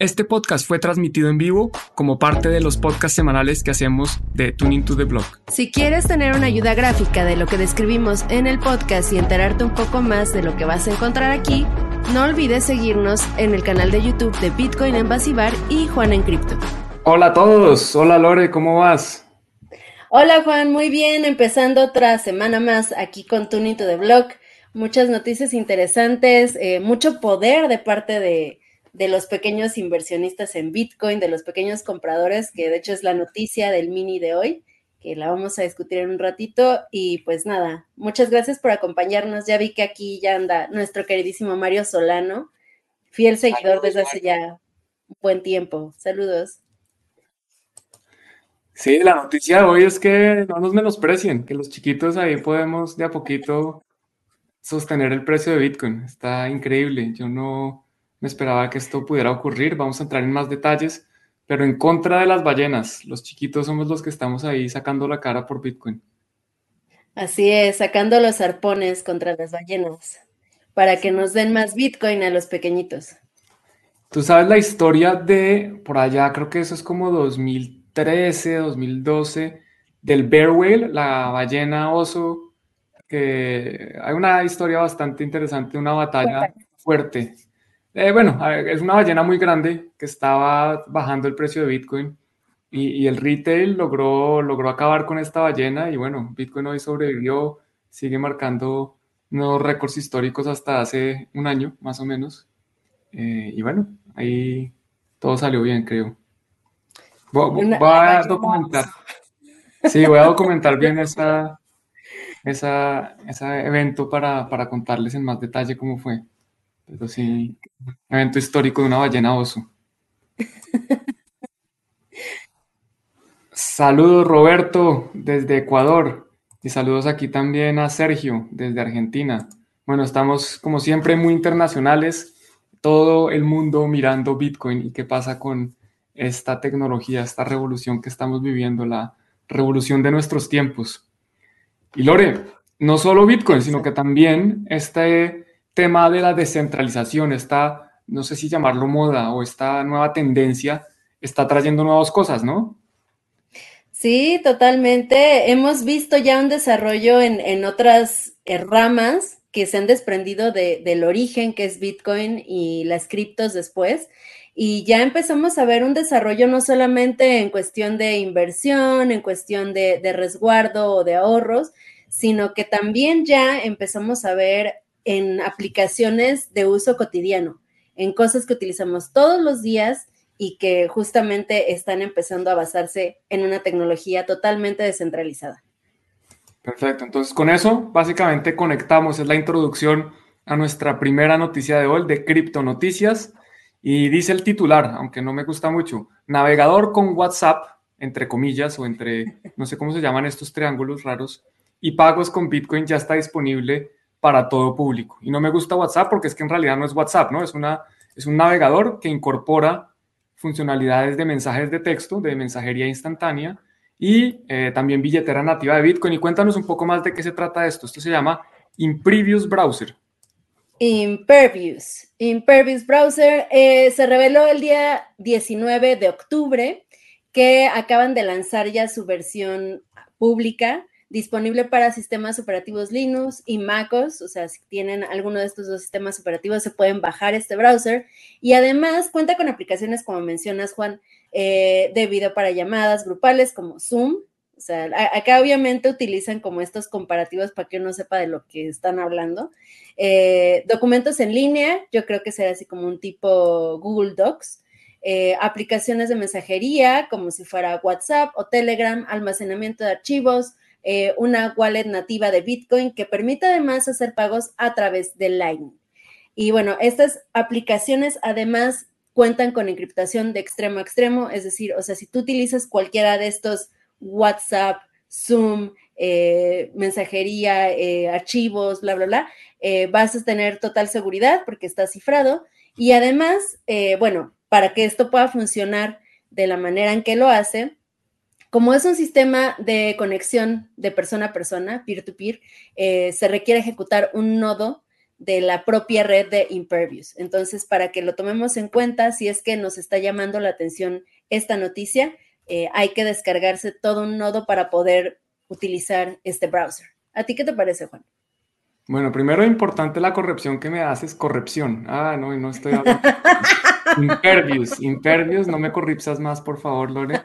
Este podcast fue transmitido en vivo como parte de los podcasts semanales que hacemos de Tuning to the Blog. Si quieres tener una ayuda gráfica de lo que describimos en el podcast y enterarte un poco más de lo que vas a encontrar aquí, no olvides seguirnos en el canal de YouTube de Bitcoin en Basibar y Juan en Cripto. Hola a todos, hola Lore, ¿cómo vas? Hola Juan, muy bien, empezando otra semana más aquí con Tuning to the Blog. Muchas noticias interesantes, eh, mucho poder de parte de de los pequeños inversionistas en Bitcoin, de los pequeños compradores, que de hecho es la noticia del mini de hoy, que la vamos a discutir en un ratito. Y pues nada, muchas gracias por acompañarnos. Ya vi que aquí ya anda nuestro queridísimo Mario Solano, fiel seguidor desde hace ya un buen tiempo. Saludos. Sí, la noticia de hoy es que no nos menosprecien, que los chiquitos ahí podemos de a poquito sostener el precio de Bitcoin. Está increíble. Yo no, me esperaba que esto pudiera ocurrir. Vamos a entrar en más detalles, pero en contra de las ballenas. Los chiquitos somos los que estamos ahí sacando la cara por Bitcoin. Así es, sacando los arpones contra las ballenas para que nos den más Bitcoin a los pequeñitos. Tú sabes la historia de, por allá, creo que eso es como 2013, 2012, del bear whale, la ballena oso, que hay una historia bastante interesante, una batalla fuerte eh, bueno, es una ballena muy grande que estaba bajando el precio de Bitcoin y, el retail logró, logró acabar con esta ballena y bueno, Bitcoin hoy sobrevivió, sigue marcando nuevos récords históricos hasta hace un año más o menos. Eh, y bueno, ahí todo salió bien, creo. Voy, a documentar. Sí, voy a documentar bien esa, esa, ese evento para, para contarles en más detalle cómo fue. Pero sí, evento histórico de una ballena oso. saludos Roberto desde Ecuador y saludos aquí también a Sergio desde Argentina. Bueno, estamos como siempre muy internacionales, todo el mundo mirando Bitcoin y qué pasa con esta tecnología, esta revolución que estamos viviendo, la revolución de nuestros tiempos. Y Lore, no solo Bitcoin, sino que también este tema de la descentralización, esta, no sé si llamarlo moda o esta nueva tendencia, está trayendo nuevas cosas, ¿no? Sí, totalmente. Hemos visto ya un desarrollo en, otras eh, ramas que se han desprendido del origen que es Bitcoin y las criptos después. Y ya empezamos a ver un desarrollo no solamente en cuestión de inversión, en cuestión de, de resguardo o de ahorros, sino que también ya empezamos a ver en aplicaciones de uso cotidiano, en cosas que utilizamos todos los días y que justamente están empezando a basarse en una tecnología totalmente descentralizada. Perfecto, entonces con eso básicamente conectamos, es la introducción a nuestra primera noticia de hoy de Cripto Noticias y dice el titular, aunque no me gusta mucho, navegador con WhatsApp, entre comillas, o entre, no sé cómo se llaman estos triángulos raros, y pagos con Bitcoin ya está disponible para todo público. Y no me gusta WhatsApp porque es que en realidad no es WhatsApp, ¿no? Es, una, es un navegador que incorpora funcionalidades de mensajes de texto, de mensajería instantánea y eh, también billetera nativa de Bitcoin. Y cuéntanos un poco más de qué se trata esto. Esto se llama Imprevious Browser. Impervious. Impervious Browser eh, se reveló el día 19 de octubre que acaban de lanzar ya su versión pública disponible para sistemas operativos Linux y MacOS, o sea, si tienen alguno de estos dos sistemas operativos se pueden bajar este browser y además cuenta con aplicaciones como mencionas Juan, eh, de video para llamadas grupales como Zoom, o sea, acá obviamente utilizan como estos comparativos para que uno sepa de lo que están hablando. Eh, documentos en línea, yo creo que será así como un tipo Google Docs. Eh, aplicaciones de mensajería, como si fuera WhatsApp o Telegram, almacenamiento de archivos, eh, una wallet nativa de Bitcoin que permite además hacer pagos a través de Lightning. Y bueno, estas aplicaciones además cuentan con encriptación de extremo a extremo, es decir, o sea, si tú utilizas cualquiera de estos WhatsApp, Zoom, eh, mensajería, eh, archivos, bla, bla, bla, vas a tener total seguridad porque está cifrado. Y además, bueno, para que esto pueda funcionar de la manera en que lo hace, como es un sistema de conexión de persona a persona, peer-to-peer, eh, se requiere ejecutar un nodo de la propia red de Impervious. Entonces, para que lo tomemos en cuenta, si es que nos está llamando la atención esta noticia, eh, hay que descargarse todo un nodo para poder utilizar este browser. ¿A ti qué te parece, Juan? Bueno, primero importante la corrección que me haces, corrección. Ah, no, no estoy hablando. impervious, impervious, no me corripsas más, por favor, Lore.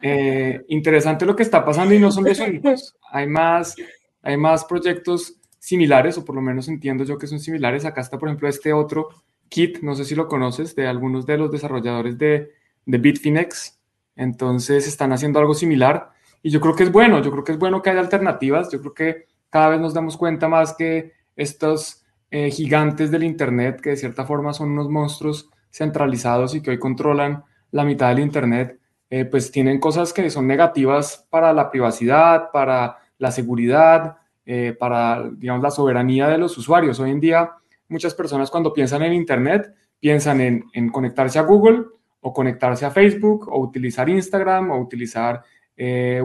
Eh, interesante lo que está pasando y no son los únicos. Hay más, hay más proyectos similares, o por lo menos entiendo yo que son similares. Acá está, por ejemplo, este otro kit, no sé si lo conoces, de algunos de los desarrolladores de, de Bitfinex. Entonces están haciendo algo similar y yo creo que es bueno, yo creo que es bueno que haya alternativas, yo creo que cada vez nos damos cuenta más que estos eh, gigantes del Internet, que de cierta forma son unos monstruos centralizados y que hoy controlan la mitad del Internet, eh, pues tienen cosas que son negativas para la privacidad, para la seguridad, eh, para, digamos, la soberanía de los usuarios. Hoy en día, muchas personas cuando piensan en Internet, piensan en, en conectarse a Google o conectarse a Facebook o utilizar Instagram o utilizar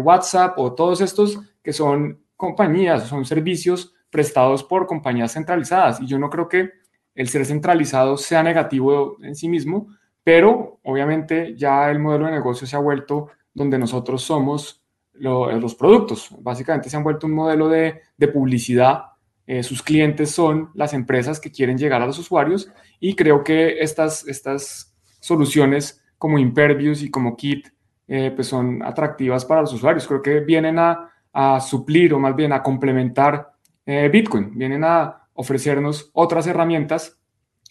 WhatsApp o todos estos que son compañías, son servicios prestados por compañías centralizadas. Y yo no creo que el ser centralizado sea negativo en sí mismo, pero obviamente ya el modelo de negocio se ha vuelto donde nosotros somos los productos. Básicamente se han vuelto un modelo de, publicidad. Eh, sus clientes son las empresas que quieren llegar a los usuarios y creo que estas, estas soluciones como Impervious y como Kit eh, pues son atractivas para los usuarios. Creo que vienen a, a suplir o más bien a complementar eh, Bitcoin, vienen a ofrecernos otras herramientas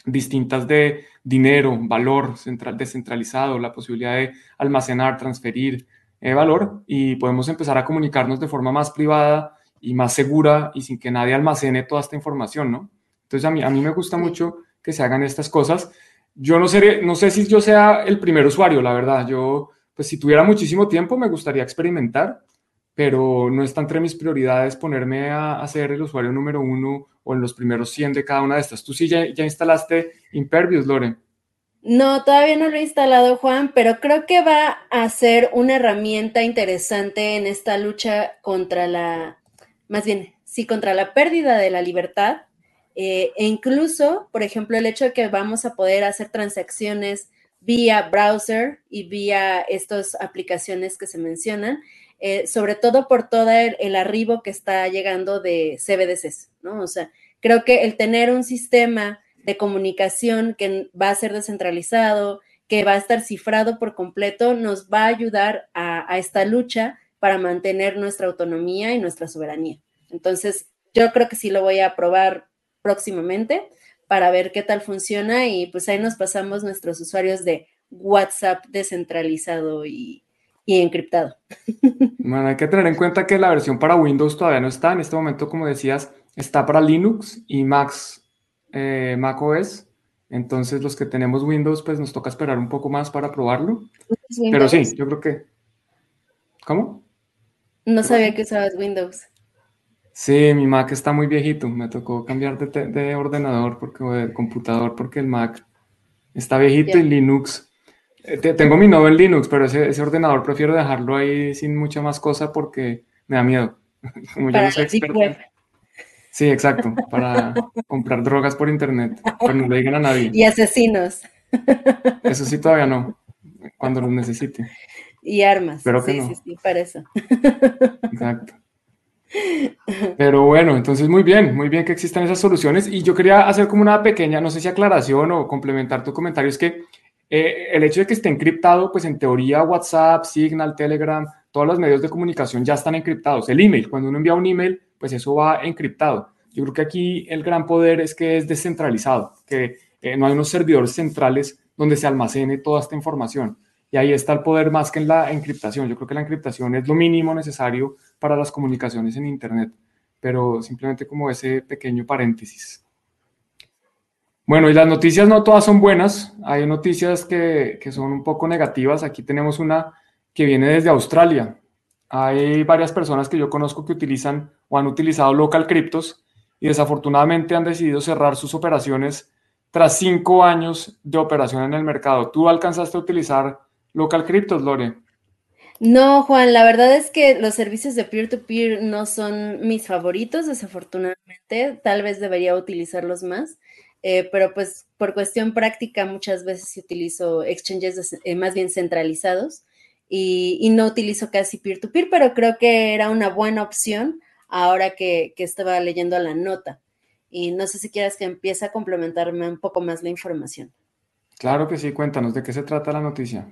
distintas de dinero, valor central, descentralizado, la posibilidad de almacenar, transferir eh, valor y podemos empezar a comunicarnos de forma más privada y más segura y sin que nadie almacene toda esta información, ¿no? Entonces a mí, a mí me gusta mucho que se hagan estas cosas. Yo no sé, no sé si yo sea el primer usuario, la verdad. Yo, pues si tuviera muchísimo tiempo, me gustaría experimentar pero no está entre mis prioridades ponerme a, ser el usuario número uno o en los primeros 100 de cada una de estas. ¿Tú sí ya, instalaste Impervious, Lore? No, todavía no lo he instalado, Juan, pero creo que va a ser una herramienta interesante en esta lucha contra la, más bien, sí, contra la pérdida de la libertad. Eh, e incluso, por ejemplo, el hecho de que vamos a poder hacer transacciones vía browser y vía estas aplicaciones que se mencionan, eh, sobre todo por todo el, arribo que está llegando de CBDCs, ¿no? O sea, creo que el tener un sistema de comunicación que va a ser descentralizado, que va a estar cifrado por completo, nos va a ayudar a, a esta lucha para mantener nuestra autonomía y nuestra soberanía. Entonces, yo creo que sí lo voy a probar próximamente para ver qué tal funciona y pues ahí nos pasamos nuestros usuarios de WhatsApp descentralizado y, y encriptado. Bueno, hay que tener en cuenta que la versión para Windows todavía no está. En este momento, como decías, está para Linux y Max, eh, Mac OS. Entonces, los que tenemos Windows, pues nos toca esperar un poco más para probarlo. Pero sí, yo creo que. ¿Cómo? No sabía que usabas Windows. Sí, mi Mac está muy viejito. Me tocó cambiar de, ordenador porque, o de computador porque el Mac está viejito y Linux tengo mi nodo en Linux, pero ese, ordenador prefiero dejarlo ahí sin mucha más cosa porque me da miedo. Como yo no soy experto. Sí, exacto, para comprar drogas por internet, pero no le digan a nadie. Y asesinos. Eso sí, todavía no, cuando los necesite. Y armas. Pero sí, sí, sí, para eso. Exacto. Pero bueno, entonces muy bien, muy bien que existan esas soluciones. Y yo quería hacer como una pequeña, no sé si aclaración o complementar tu comentario, es que eh, el hecho de que esté encriptado, pues en teoría WhatsApp, Signal, Telegram, todos los medios de comunicación ya están encriptados. El email, cuando uno envía un email, pues eso va encriptado. Yo creo que aquí el gran poder es que es descentralizado, que eh, no hay unos servidores centrales donde se almacene toda esta información. Y ahí está el poder más que en la encriptación. Yo creo que la encriptación es lo mínimo necesario para las comunicaciones en Internet, pero simplemente como ese pequeño paréntesis. Bueno, y las noticias no todas son buenas. Hay noticias que, son un poco negativas. Aquí tenemos una que viene desde Australia. Hay varias personas que yo conozco que utilizan o han utilizado local cryptos y desafortunadamente han decidido cerrar sus operaciones tras cinco años de operación en el mercado. ¿Tú alcanzaste a utilizar local cryptos, Lore? No, Juan, la verdad es que los servicios de peer-to-peer no son mis favoritos, desafortunadamente. Tal vez debería utilizarlos más, eh, pero pues por cuestión práctica muchas veces utilizo exchanges eh, más bien centralizados y, no utilizo casi peer-to-peer, pero creo que era una buena opción ahora que, que estaba leyendo la nota. Y no sé si quieras que empiece a complementarme un poco más la información. Claro que sí, cuéntanos de qué se trata la noticia.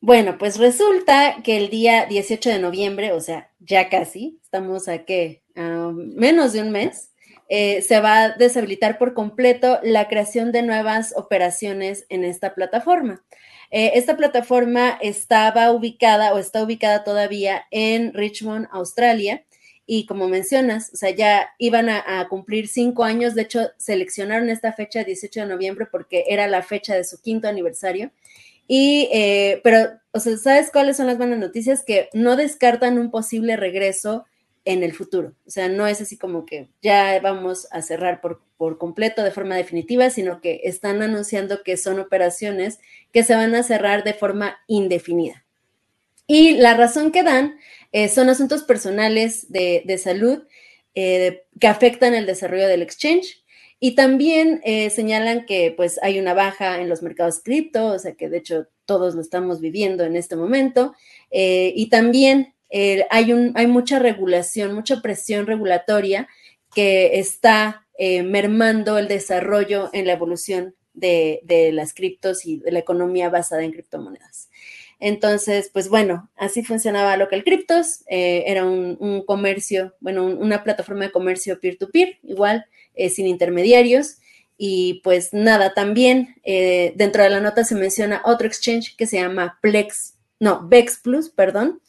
Bueno, pues resulta que el día 18 de noviembre, o sea, ya casi, estamos a qué, menos de un mes, eh, se va a deshabilitar por completo la creación de nuevas operaciones en esta plataforma. Eh, esta plataforma estaba ubicada o está ubicada todavía en Richmond, Australia. Y como mencionas, o sea, ya iban a, cumplir cinco años. De hecho, seleccionaron esta fecha, 18 de noviembre, porque era la fecha de su quinto aniversario. Y, eh, pero, o sea, ¿sabes cuáles son las buenas noticias? Que no descartan un posible regreso en el futuro. O sea, no es así como que ya vamos a cerrar por, por completo de forma definitiva, sino que están anunciando que son operaciones que se van a cerrar de forma indefinida. Y la razón que dan eh, son asuntos personales de, de salud eh, que afectan el desarrollo del exchange y también eh, señalan que pues hay una baja en los mercados cripto, o sea que de hecho todos lo estamos viviendo en este momento. Eh, y también eh, hay, mucha regulación, mucha presión regulatoria que está mermando el desarrollo en la evolución de, las criptos y de la economía basada en criptomonedas. Entonces, pues bueno, así funcionaba Local Cryptos, era un, comercio, bueno, una plataforma de comercio peer-to-peer, -peer, igual eh, sin intermediarios. Y pues nada, también eh, dentro de la nota se menciona otro exchange que se llama Plex, no, Vex Plus, perdón,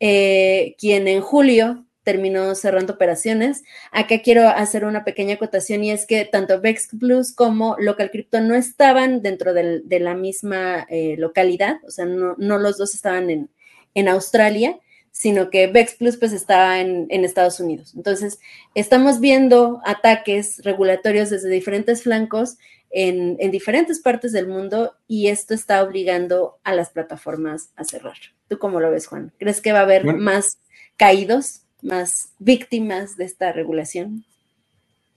eh, quien en julio terminó cerrando operaciones. Acá quiero hacer una pequeña acotación y es que tanto Vex Plus como Local Crypto no estaban dentro de la misma localidad, o sea, no, los dos estaban en, en Australia sino que VEX Plus pues está en, Estados Unidos. Entonces, estamos viendo ataques regulatorios desde diferentes flancos en, diferentes partes del mundo y esto está obligando a las plataformas a cerrar. ¿Tú cómo lo ves, Juan? ¿Crees que va a haber más caídos, más víctimas de esta regulación?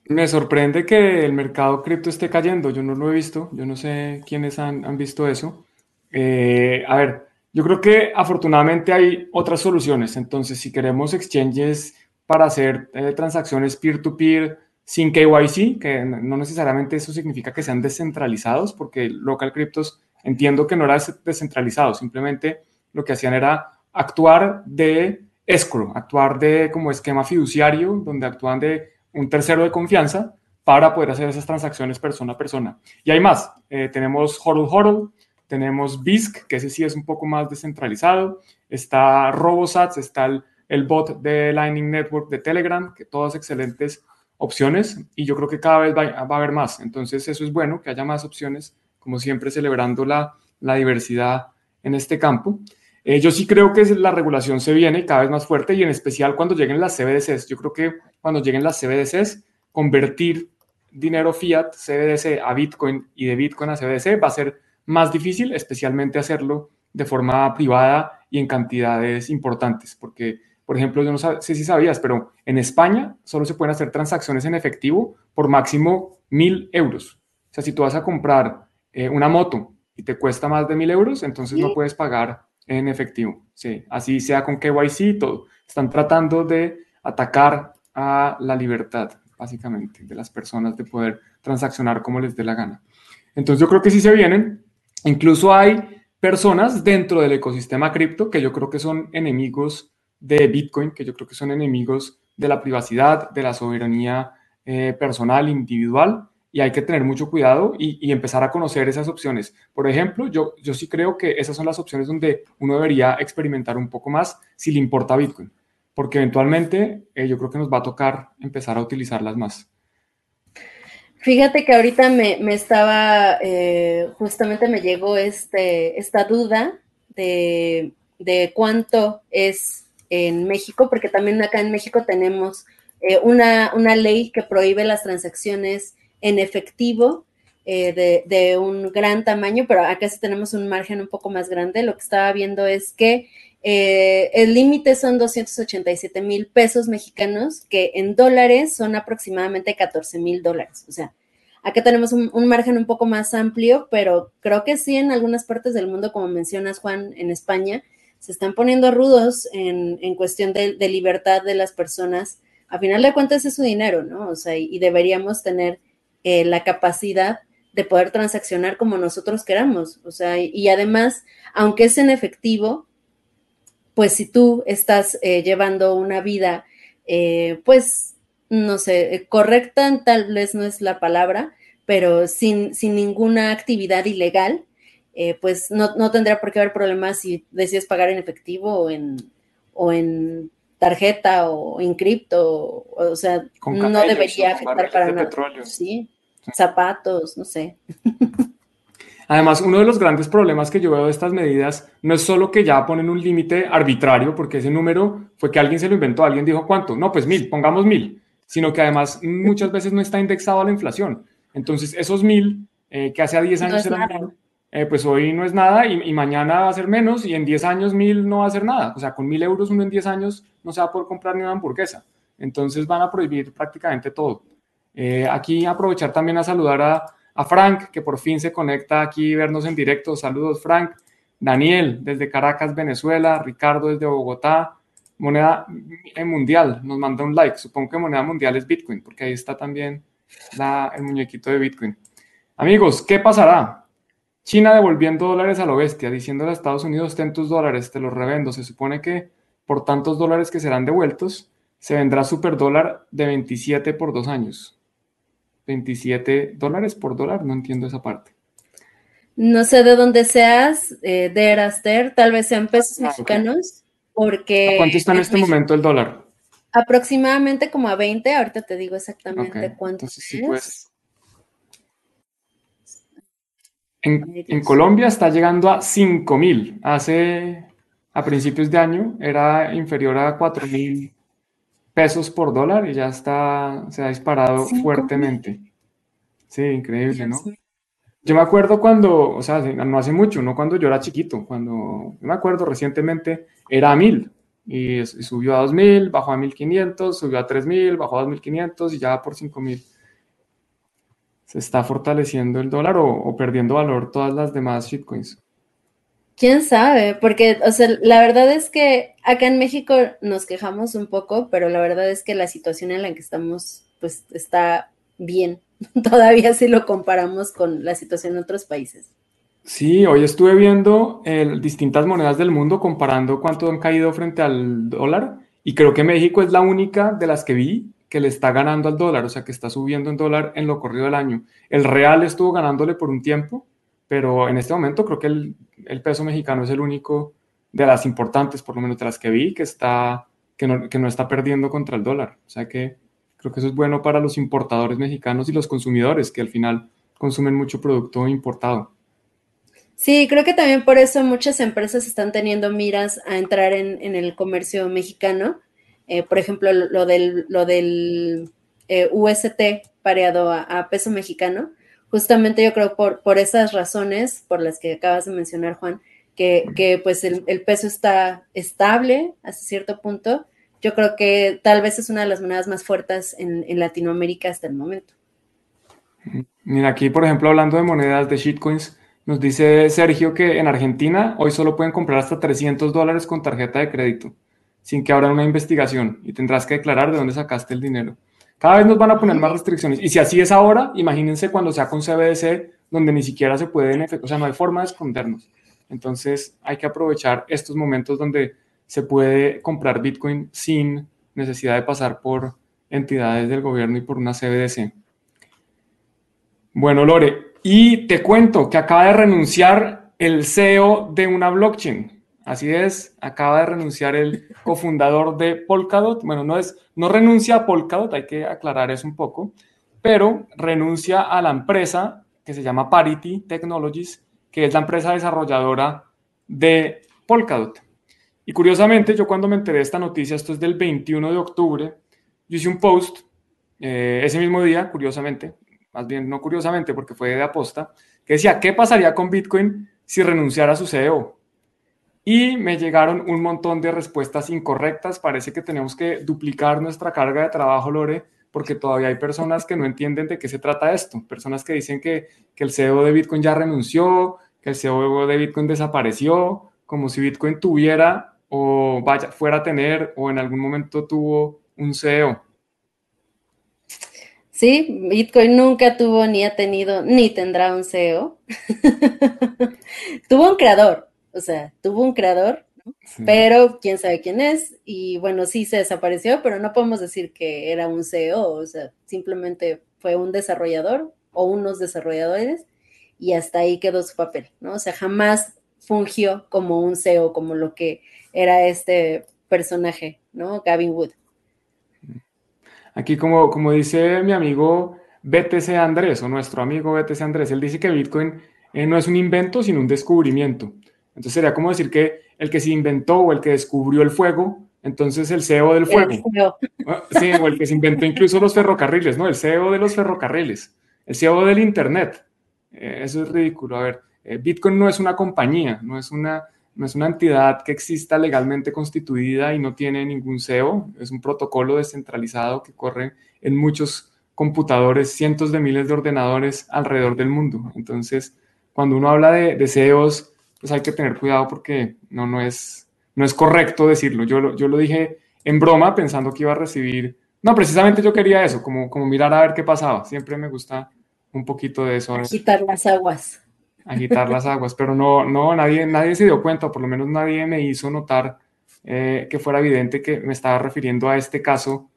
Me sorprende que el mercado cripto esté cayendo. Yo no lo he visto. Yo no sé quiénes han, visto eso. Eh, a ver, yo creo que afortunadamente hay otras soluciones. Entonces, si queremos exchanges para hacer eh, transacciones peer-to-peer sin KYC, que no necesariamente eso significa que sean descentralizados, porque local cryptos entiendo que no era descentralizado, simplemente lo que hacían era actuar de escrow, actuar de como esquema fiduciario, donde actúan de un tercero de confianza para poder hacer esas transacciones persona a persona. Y hay más, eh, tenemos HODL HODL, tenemos BISC, que ese sí es un poco más descentralizado. Está RoboSats, está el, bot de Lightning Network de Telegram, que todas excelentes opciones. Y yo creo que cada vez va, a haber más. Entonces eso es bueno, que haya más opciones, como siempre celebrando la, diversidad en este campo. Eh, yo sí creo que la regulación se viene cada vez más fuerte y en especial cuando lleguen las CBDCs. Yo creo que cuando lleguen las CBDCs, convertir dinero fiat, CBDC a Bitcoin y de Bitcoin a CBDC va a ser más difícil, especialmente hacerlo de forma privada y en cantidades importantes, porque, por ejemplo, yo no sé si sabías, pero en España solo se pueden hacer transacciones en efectivo por máximo mil euros. O sea, si tú vas a comprar eh, una moto y te cuesta más de mil euros, entonces no puedes pagar en efectivo. Sí, así sea con KYC y todo. Están tratando de atacar a la libertad, básicamente, de las personas de poder transaccionar como les dé la gana. Entonces yo creo que sí se vienen, Incluso hay personas dentro del ecosistema cripto que yo creo que son enemigos de Bitcoin, que yo creo que son enemigos de la privacidad, de la soberanía eh, personal, individual, y hay que tener mucho cuidado y, empezar a conocer esas opciones. Por ejemplo, yo, yo sí creo que esas son las opciones donde uno debería experimentar un poco más si le importa Bitcoin, porque eventualmente eh, yo creo que nos va a tocar empezar a utilizarlas más. Fíjate que ahorita me, estaba, eh, justamente me llegó este, esta duda de, cuánto es en México, porque también acá en México tenemos eh, una, una, ley que prohíbe las transacciones en efectivo eh, de, de, un gran tamaño, pero acá sí tenemos un margen un poco más grande. Lo que estaba viendo es que eh, el límite son 287 mil pesos mexicanos, que en dólares son aproximadamente 14 mil dólares. O sea, acá tenemos un, margen un poco más amplio, pero creo que sí en algunas partes del mundo, como mencionas Juan, en España, se están poniendo rudos en, cuestión de, libertad de las personas. A final de cuentas es su dinero, ¿no? O sea, y, deberíamos tener eh, la capacidad de poder transaccionar como nosotros queramos. O sea, y además, aunque es en efectivo, pues si tú estás eh, llevando una vida, eh, pues, no sé, correcta tal vez no es la palabra, pero sin, sin ninguna actividad ilegal, eh, pues no, no, tendría por qué haber problemas si decides pagar en efectivo o en, o en tarjeta o en cripto, o, sea, no debería afectar para nada. Sí, zapatos, no sé. Además, uno de los grandes problemas que yo veo de estas medidas no es solo que ya ponen un límite arbitrario, porque ese número fue que alguien se lo inventó, alguien dijo cuánto, no, pues mil, pongamos mil, sino que además muchas veces no está indexado a la inflación. Entonces, esos mil eh, que hace 10 años eran mil, eh, pues hoy no es nada y, mañana va a ser menos y en 10 años mil no va a ser nada. O sea, con mil euros uno en 10 años no se va a poder comprar ni una hamburguesa. Entonces van a prohibir prácticamente todo. Eh, aquí aprovechar también a saludar a a Frank, que por fin se conecta aquí vernos en directo. Saludos, Frank. Daniel, desde Caracas, Venezuela. Ricardo, desde Bogotá. Moneda mundial, nos manda un like. Supongo que moneda mundial es Bitcoin, porque ahí está también el muñequito de Bitcoin. Amigos, ¿qué pasará? China devolviendo dólares a lo bestia, diciendo a Estados Unidos, ten tus dólares, te los revendo. Se supone que por tantos dólares que serán devueltos, se vendrá super dólar de 27 por dos años. 27 dólares por dólar, no entiendo esa parte. No sé de dónde seas, eh, de Eraster, tal vez sean pesos ah, mexicanos, porque... ¿A cuánto está en este momento el dólar? Aproximadamente como a 20, ahorita te digo exactamente cuánto es. Pues. En, en, Colombia está llegando a 5 mil. Hace, a principios de año, era inferior a 4 mil pesos por dólar y ya está, se ha disparado fuertemente. Sí, increíble, ¿no? Yo me acuerdo cuando, o sea, no hace mucho, no cuando yo era chiquito, cuando, me acuerdo recientemente, era a mil y, subió a dos mil, bajó a mil quinientos, subió a tres mil, bajó a dos mil quinientos y ya por cinco mil. Se está fortaleciendo el dólar o, o perdiendo valor todas las demás shitcoins. ¿Quién sabe? Porque, o sea, la verdad es que acá en México nos quejamos un poco, pero la verdad es que la situación en la que estamos, pues, está bien. Todavía si lo comparamos con la situación en otros países. Sí, hoy estuve viendo eh, distintas monedas del mundo comparando cuánto han caído frente al dólar y creo que México es la única de las que vi que le está ganando al dólar, o sea, que está subiendo en dólar en lo corrido del año. El real estuvo ganándole por un tiempo, pero en este momento creo que el, peso mexicano es el único de las importantes, por lo menos de las que vi, que, está, que, no, que no está perdiendo contra el dólar. O sea que creo que eso es bueno para los importadores mexicanos y los consumidores, que al final consumen mucho producto importado. Sí, creo que también por eso muchas empresas están teniendo miras a entrar en, el comercio mexicano. Eh, por ejemplo, lo del, lo del eh, UST pareado a, peso mexicano justamente yo creo por, por esas razones por las que acabas de mencionar, Juan, que, pues el, peso está estable hasta cierto punto. Yo creo que tal vez es una de las monedas más fuertes en, Latinoamérica hasta el momento. Mira, aquí, por ejemplo, hablando de monedas de shitcoins, nos dice Sergio que en Argentina hoy solo pueden comprar hasta 300 dólares con tarjeta de crédito, sin que abran una investigación y tendrás que declarar de dónde sacaste el dinero. Cada vez nos van a poner más restricciones. Y si así es ahora, imagínense cuando sea con CBDC, donde ni siquiera se puede, o sea, no hay forma de escondernos. Entonces hay que aprovechar estos momentos donde se puede comprar Bitcoin sin necesidad de pasar por entidades del gobierno y por una CBDC. Bueno, Lore, y te cuento que acaba de renunciar el CEO de una blockchain. Así es, acaba de renunciar el cofundador de Polkadot. Bueno, no es, no renuncia a Polkadot, hay que aclarar eso un poco, pero renuncia a la empresa que se llama Parity Technologies, que es la empresa desarrolladora de Polkadot. Y curiosamente, yo cuando me enteré de esta noticia, esto es del 21 de octubre, yo hice un post eh, ese mismo día, curiosamente, más bien no curiosamente porque fue de aposta, que decía, ¿qué pasaría con Bitcoin si renunciara a su CEO? Y me llegaron un montón de respuestas incorrectas. Parece que tenemos que duplicar nuestra carga de trabajo, Lore, porque todavía hay personas que no entienden de qué se trata esto. Personas que dicen que, que el CEO de Bitcoin ya renunció, que el CEO de Bitcoin desapareció, como si Bitcoin tuviera o vaya, fuera a tener o en algún momento tuvo un CEO. Sí, Bitcoin nunca tuvo ni ha tenido ni tendrá un CEO. tuvo un creador, o sea, tuvo un creador, pero quién sabe quién es. Y bueno, sí se desapareció, pero no podemos decir que era un CEO, o sea, simplemente fue un desarrollador o unos desarrolladores y hasta ahí quedó su papel, ¿no? O sea, jamás fungió como un CEO, como lo que era este personaje, ¿no? Gavin Wood. Aquí, como, como dice mi amigo BTC Andrés, o nuestro amigo BTC Andrés, él dice que Bitcoin eh, no es un invento, sino un descubrimiento. Entonces sería como decir que el que se inventó o el que descubrió el fuego, entonces el CEO del fuego. Ah, sí, o el que se inventó incluso los ferrocarriles, ¿no? El CEO de los ferrocarriles, el CEO del Internet. Eh, eso es ridículo. A ver, eh, Bitcoin no es una compañía, no es una, no es una entidad que exista legalmente constituida y no tiene ningún CEO, es un protocolo descentralizado que corre en muchos computadores, cientos de miles de ordenadores alrededor del mundo. Entonces, cuando uno habla de, de CEOs, pues hay que tener cuidado porque no, no, es, no es correcto decirlo. Yo lo, yo lo dije en broma pensando que iba a recibir... No, precisamente yo quería eso, como, como mirar a ver qué pasaba. Siempre me gusta un poquito de eso. Agitar las aguas agitar las aguas, pero no, no, nadie, nadie se dio cuenta, por lo menos nadie me hizo notar eh, que fuera evidente que me estaba refiriendo a este caso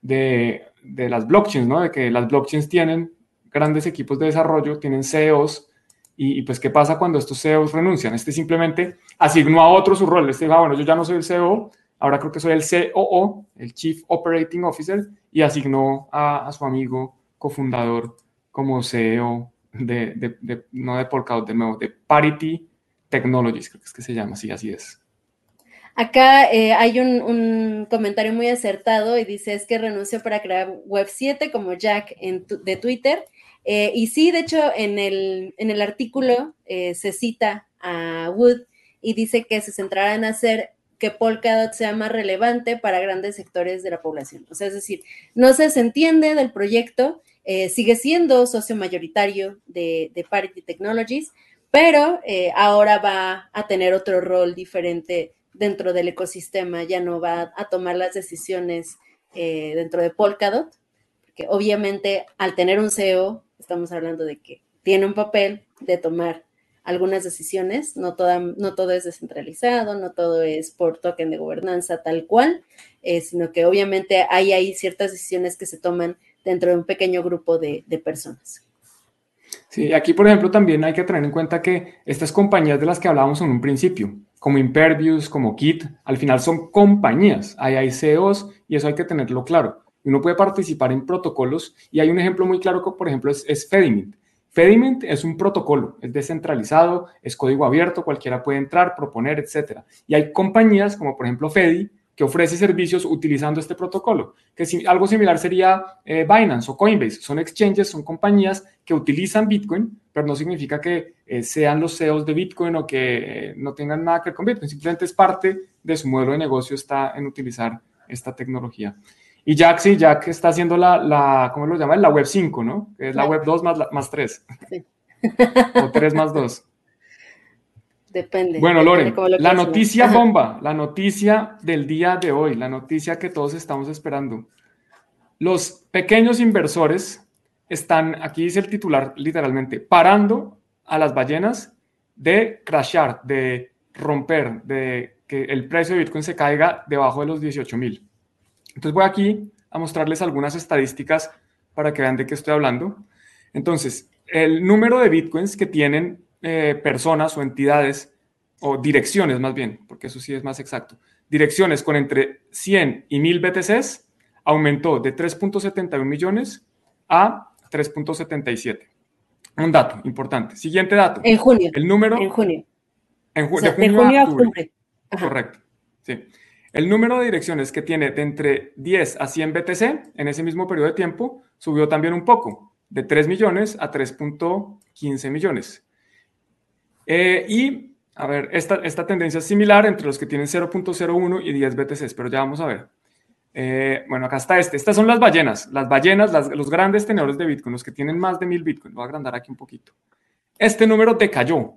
de, de, las blockchains, ¿no? De que las blockchains tienen grandes equipos de desarrollo, tienen CEOs, y, pues qué pasa cuando estos CEOs renuncian. Este simplemente asignó a otro su rol, este dijo, ah, bueno, yo ya no soy el CEO, ahora creo que soy el COO, el Chief Operating Officer, y asignó a, su amigo cofundador como CEO de, de, no de Polkadot, de nuevo, de Parity Technologies, creo que es que se llama, sí, así es. Acá eh, hay un, comentario muy acertado y dice es que renunció para crear Web 7 como Jack en de Twitter. Eh, y sí, de hecho, en el, en el artículo eh, se cita a Wood y dice que se centrará en hacer que Polkadot sea más relevante para grandes sectores de la población. O sea, es decir, no se entiende del proyecto eh, sigue siendo socio mayoritario de, Parity Technologies, pero eh, ahora va a tener otro rol diferente dentro del ecosistema, ya no va a tomar las decisiones dentro de Polkadot, porque obviamente al tener un CEO, estamos hablando de que tiene un papel de tomar algunas decisiones, no, toda, no todo es descentralizado, no todo es por token de gobernanza tal cual, sino que obviamente hay ahí ciertas decisiones que se toman dentro de un pequeño grupo de, personas. Sí, aquí por ejemplo también hay que tener en cuenta que estas compañías de las que hablábamos en un principio, como Impervious, como Kit, al final son compañías, ahí hay CEOs y eso hay que tenerlo claro. Uno puede participar en protocolos y hay un ejemplo muy claro que por ejemplo es, es Fedimint. Fedimint es un protocolo, es descentralizado, es código abierto, cualquiera puede entrar, proponer, etc. Y hay compañías como por ejemplo Fedi que ofrece servicios utilizando este protocolo. Que algo similar sería eh, Binance o Coinbase. Son exchanges, son compañías que utilizan Bitcoin, pero no significa que eh, sean los CEOs de Bitcoin o que eh, no tengan nada que ver con Bitcoin. Simplemente es parte de su modelo de negocio está en utilizar esta tecnología. Y Jack, sí, Jack está haciendo la, la ¿cómo lo llaman? La Web 5, ¿no? Que es la Web 2 más, más 3. Sí. o 3 más 2. Depende. Bueno, Loren, la noticia bomba, la noticia del día de hoy, la noticia que todos estamos esperando. Los pequeños inversores están, aquí dice el titular literalmente, parando a las ballenas de crashar, de romper, de que el precio de Bitcoin se caiga debajo de los 18 mil. Entonces voy aquí a mostrarles algunas estadísticas para que vean de qué estoy hablando. Entonces, el número de Bitcoins que tienen eh, personas o entidades, o direcciones más bien, porque eso sí es más exacto, direcciones con entre 100 y 1000 BTCs aumentó de 3.71 millones a 3.77. Un dato importante. Siguiente dato. En junio. El número. En junio. En, junio, a octubre. Correcto. Sí. El número de direcciones que tiene de entre 10 a 100 BTC en ese mismo periodo de tiempo subió también un poco, de 3 millones a 3.15 millones. Eh, y A ver, esta, esta tendencia es similar entre los que tienen 0.01 y 10 BTCs, pero ya vamos a ver. Eh, bueno, acá está este. Estas son las ballenas. Las ballenas, los grandes tenedores de Bitcoin, los que tienen más de 1000 Bitcoin. Voy a agrandar aquí un poquito. Este número decayó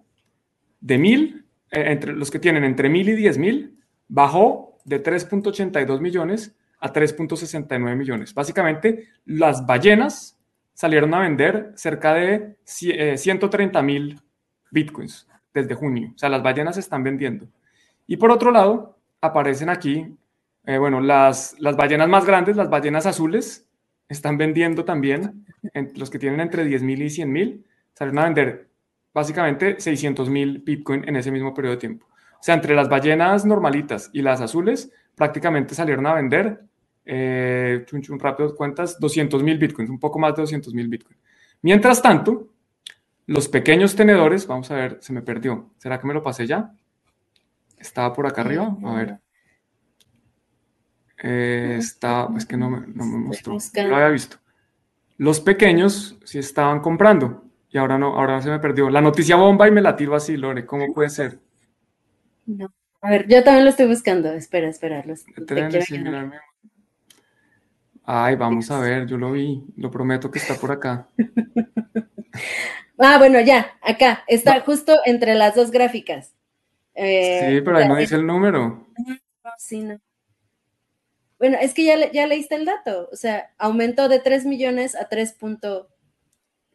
de 1000, eh, entre los que tienen entre 1000 y 10000, bajó de 3.82 millones a 3.69 millones. Básicamente, las ballenas salieron a vender cerca de 130 eh, mil bitcoins desde junio. O sea, las ballenas están vendiendo. Y por otro lado, aparecen aquí, eh, bueno, las, las ballenas más grandes, las ballenas azules, están vendiendo también, los que tienen entre 10 mil y 100 mil, salieron a vender básicamente 600 mil bitcoin en ese mismo periodo de tiempo. O sea, entre las ballenas normalitas y las azules, prácticamente salieron a vender eh, chun, chun, rápido cuentas, 200 mil bitcoins, un poco más de 200 mil bitcoins. Mientras tanto, los pequeños tenedores, vamos a ver, se me perdió. ¿Será que me lo pasé ya? Estaba por acá arriba, a ver. Eh, está, es que no me, no me mostró, no lo había visto. Los pequeños sí estaban comprando y ahora no, ahora se me perdió. La noticia bomba y me la tiro así, Lore, ¿cómo puede ser? No. A ver, yo también lo estoy buscando. Espera, espera. Los, Ay, vamos a ver, yo lo vi, lo prometo que está por acá. ah, bueno, ya, acá, está justo entre las dos gráficas. Eh, sí, pero ahí no dice el número. sí, no. Bueno, es que ya, ya leíste el dato, o sea, aumentó de 3 millones a 3.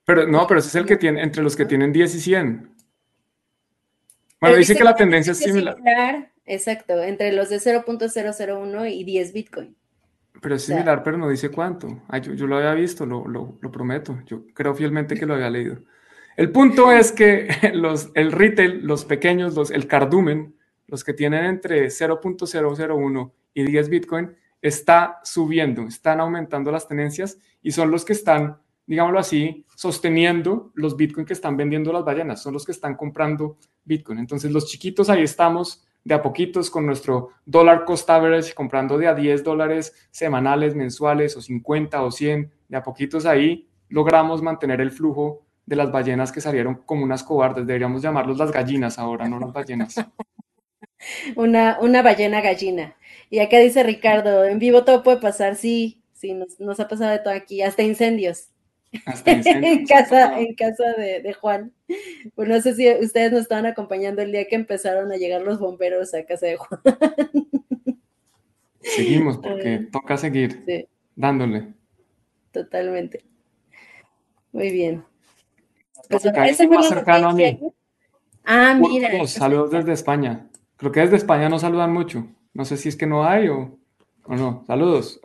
Pero no, pero ese es el que tiene, entre los que tienen 10 y 100. Bueno, dice, que la tendencia es similar. similar. Exacto, entre los de 0.001 y 10 Bitcoin. Pero es similar, pero no dice cuánto. yo, lo había visto, lo, prometo. Yo creo fielmente que lo había leído. El punto es que los, el retail, los pequeños, los, el cardumen, los que tienen entre 0.001 y 10 Bitcoin, está subiendo, están aumentando las tenencias y son los que están, digámoslo así, sosteniendo los Bitcoin que están vendiendo las ballenas, son los que están comprando Bitcoin. Entonces los chiquitos ahí estamos de a poquitos con nuestro dólar cost average, comprando de a 10 dólares semanales, mensuales o 50 o 100, de a poquitos ahí logramos mantener el flujo de las ballenas que salieron como unas cobardes. Deberíamos llamarlos las gallinas ahora, no las ballenas. una, una ballena gallina. Y acá dice Ricardo, en vivo todo puede pasar, sí, sí, nos, nos ha pasado de todo aquí, hasta incendios. en casa, en casa de, Juan. Pues no sé si ustedes nos estaban acompañando el día que empezaron a llegar los bomberos a casa de Juan. Seguimos, porque toca seguir dándole. Totalmente. Muy bien. Pues, ese más cercano a mí. Ah, mira. saludos desde España. Creo que desde España no saludan mucho. No sé si es que no hay o, o no. Saludos.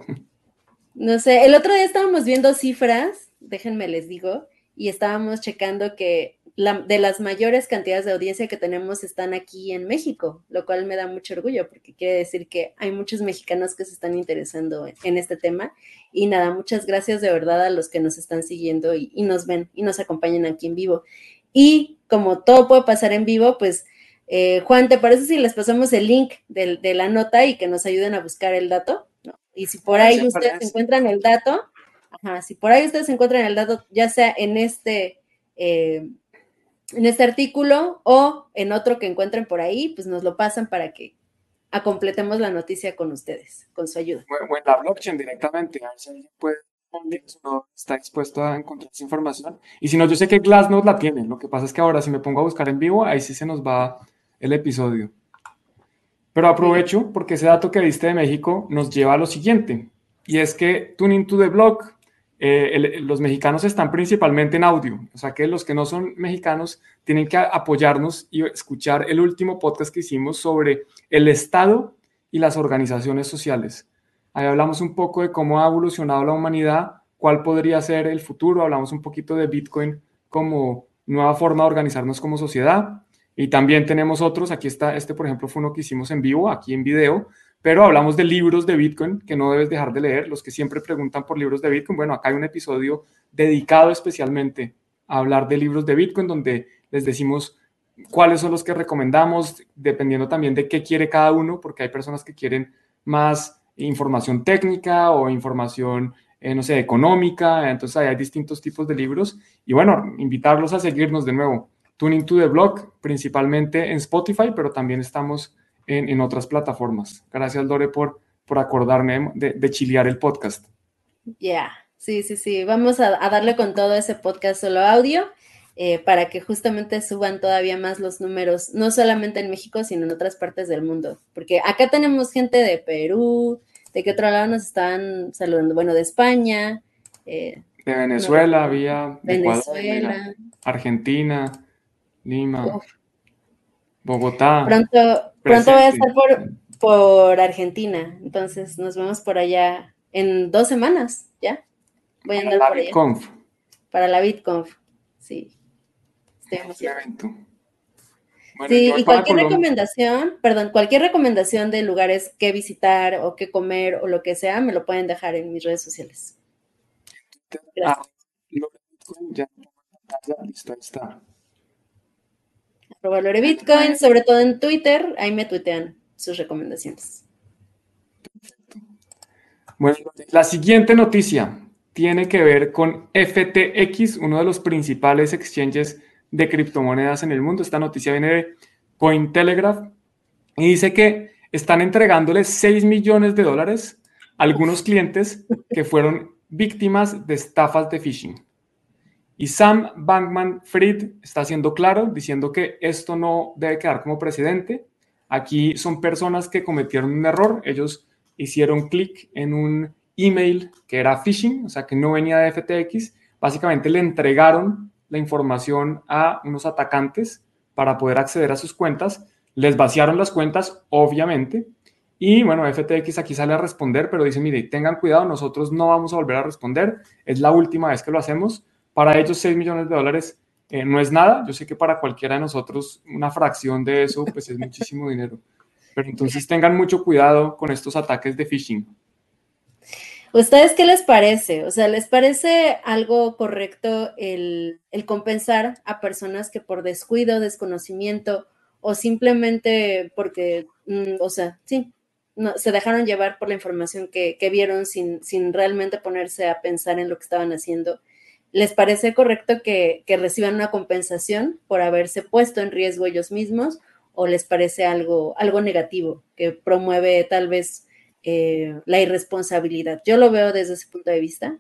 No sé, el otro día estábamos viendo cifras déjenme les digo, y estábamos checando que la, de las mayores cantidades de audiencia que tenemos están aquí en México, lo cual me da mucho orgullo porque quiere decir que hay muchos mexicanos que se están interesando en, este tema. Y nada, muchas gracias de verdad a los que nos están siguiendo y, nos ven y nos acompañan aquí en vivo. Y como todo puede pasar en vivo, pues eh, Juan, ¿te parece si les pasamos el link de, de, la nota y que nos ayuden a buscar el dato? Y si por ahí ustedes encuentran el dato, si por ahí ustedes encuentran el dato, ya sea en este, eh, en este artículo o en otro que encuentren por ahí, pues nos lo pasan para que completemos la noticia con ustedes, con su ayuda. O en la blockchain directamente, a ver si alguien puede está dispuesto a encontrar esa información. Y si no, yo sé que Glassnode la tiene. Lo que pasa es que ahora si me pongo a buscar en vivo, ahí sí se nos va el episodio. Pero aprovecho porque ese dato que viste de México nos lleva a lo siguiente. Y es que Tuning to the Block eh, los mexicanos están principalmente en audio, o sea que los que no son mexicanos tienen que apoyarnos y escuchar el último podcast que hicimos sobre el Estado y las organizaciones sociales. Ahí hablamos un poco de cómo ha evolucionado la humanidad, cuál podría ser el futuro, hablamos un poquito de Bitcoin como nueva forma de organizarnos como sociedad. Y también tenemos otros, aquí está, este por ejemplo fue uno que hicimos en vivo, aquí en video, pero hablamos de libros de Bitcoin que no debes dejar de leer. Los que siempre preguntan por libros de Bitcoin, bueno, acá hay un episodio dedicado especialmente a hablar de libros de Bitcoin donde les decimos cuáles son los que recomendamos, dependiendo también de qué quiere cada uno, porque hay personas que quieren más información técnica o información, eh, no sé, económica. Entonces hay distintos tipos de libros. Y bueno, invitarlos a seguirnos de nuevo. Tuning to the Blog, principalmente en Spotify, pero también estamos en, otras plataformas. Gracias, Lore, por, por acordarme de, de chilear el podcast. Ya, sí, sí, sí. Vamos a, darle con todo ese podcast solo audio. Eh, para que justamente suban todavía más los números, no solamente en México, sino en otras partes del mundo. Porque acá tenemos gente de Perú, de qué otro lado nos están saludando, bueno, de España. Eh, de Venezuela, había Venezuela, Argentina, Lima, Bogotá. Pronto, pronto voy a estar por, por Argentina, entonces nos vemos por allá en dos semanas, ¿ya? Voy a andar por allá. Para la BitConf, sí. sí, y cualquier recomendación, perdón, cualquier recomendación de lugares que visitar o que comer o lo que sea, me lo pueden dejar en mis redes sociales. Ah, ya, listo, está. Bitcoin, sobre todo en Twitter, ahí me tuitean sus recomendaciones. Bueno, la siguiente noticia tiene que ver con FTX, uno de los principales exchanges de criptomonedas en el mundo. Esta noticia viene de Cointelegraph y dice que están entregándole 6 millones de dólares a algunos clientes que fueron víctimas de estafas de phishing. Y Sam Bankman Fried está siendo claro, diciendo que esto no debe quedar como precedente. Aquí son personas que cometieron un error. Ellos hicieron clic en un email que era phishing, o sea, que no venía de FTX. Básicamente le entregaron la información a unos atacantes para poder acceder a sus cuentas. Les vaciaron las cuentas, obviamente. Y bueno, FTX aquí sale a responder, pero dice, mire, tengan cuidado, nosotros no vamos a volver a responder. Es la última vez que lo hacemos. Para ellos 6 millones de dólares eh, no es nada. Yo sé que para cualquiera de nosotros una fracción de eso pues es muchísimo dinero. Pero entonces tengan mucho cuidado con estos ataques de phishing. ¿Ustedes qué les parece? O sea, ¿les parece algo correcto el, compensar a personas que por descuido, desconocimiento o simplemente porque, mm, o sea, sí, se dejaron llevar por la información que, vieron sin, sin, realmente ponerse a pensar en lo que estaban haciendo? ¿Les parece correcto que, que reciban una compensación por haberse puesto en riesgo ellos mismos? ¿O les parece algo, algo negativo que promueve tal vez eh, la irresponsabilidad. Yo lo veo desde ese punto de vista.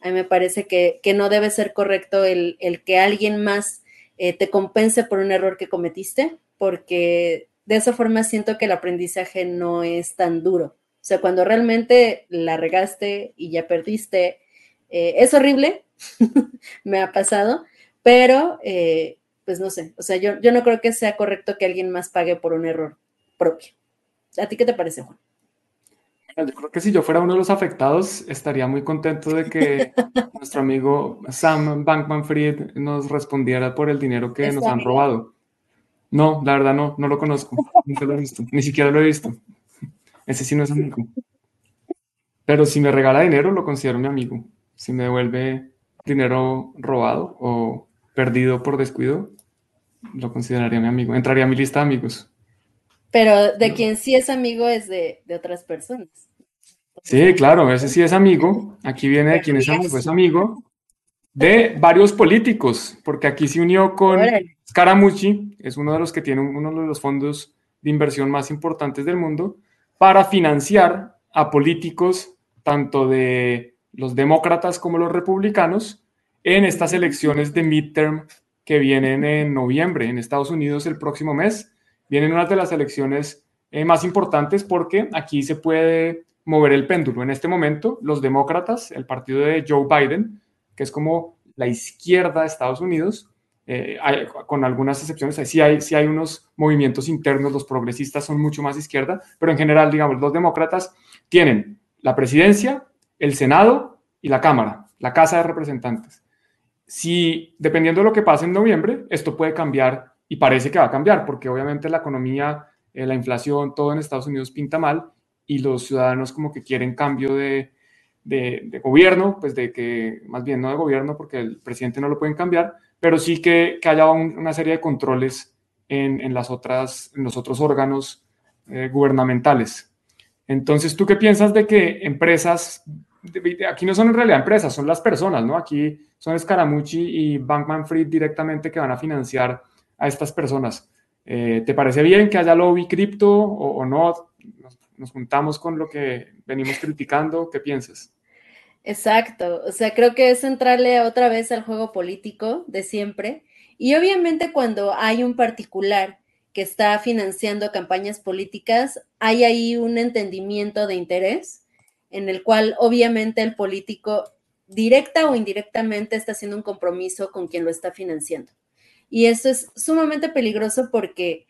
A mí me parece que, no debe ser correcto el, que alguien más eh, te compense por un error que cometiste, porque de esa forma siento que el aprendizaje no es tan duro. O sea, cuando realmente la regaste y ya perdiste, eh, es horrible, me ha pasado, pero pues no sé, o sea, yo, yo no creo que sea correcto que alguien más pague por un error propio. ¿A ti qué te parece, Juan? Yo creo que si yo fuera uno de los afectados, estaría muy contento de que nuestro amigo Sam Bankman Fried nos respondiera por el dinero que nos han robado. No, la verdad no, no lo conozco, nunca lo he visto, ni siquiera lo he visto. Ese sí no es amigo. Pero si me regala dinero, lo considero mi amigo. Si me devuelve dinero robado o perdido por descuido, lo consideraría mi amigo. Entraría a mi lista de amigos. Pero de quien sí es amigo es de, otras personas. Sí, claro, ese sí es amigo. Aquí viene de quien es amigo, es amigo de varios políticos, porque aquí se unió con Scaramucci, es uno de los que tiene uno de los fondos de inversión más importantes del mundo, para financiar a políticos tanto de los demócratas como los republicanos en estas elecciones de midterm que vienen en noviembre en Estados Unidos el próximo mes vienen unas de las elecciones eh, más importantes porque aquí se puede mover el péndulo. En este momento, los demócratas, el partido de Joe Biden, que es como la izquierda de Estados Unidos, eh, con algunas excepciones, sí hay, sí hay unos movimientos internos, los progresistas son mucho más izquierda, pero en general, digamos, los demócratas tienen la presidencia, el Senado y la Cámara, la Casa de Representantes. Si, dependiendo de lo que pase en noviembre, esto puede cambiar y parece que va a cambiar, porque obviamente la economía, eh, la inflación, todo en Estados Unidos pinta mal y los ciudadanos como que quieren cambio de, gobierno, pues de que, más bien no de gobierno, porque el presidente no lo pueden cambiar, pero sí que, que haya una serie de controles en, en, las otras, en los otros órganos eh, gubernamentales. Entonces, ¿tú qué piensas de que empresas aquí no son en realidad empresas, son las personas, ¿no? Aquí son Scaramucci y Bankman Fried directamente que van a financiar a estas personas. Eh, ¿Te parece bien que haya lobby cripto o, no? Nos, juntamos con lo que venimos criticando. ¿Qué piensas? Exacto. O sea, creo que es entrarle otra vez al juego político de siempre. Y obviamente cuando hay un particular que está financiando campañas políticas, hay ahí un entendimiento de interés en el cual obviamente el político directa o indirectamente está haciendo un compromiso con quien lo está financiando. Y eso es sumamente peligroso porque,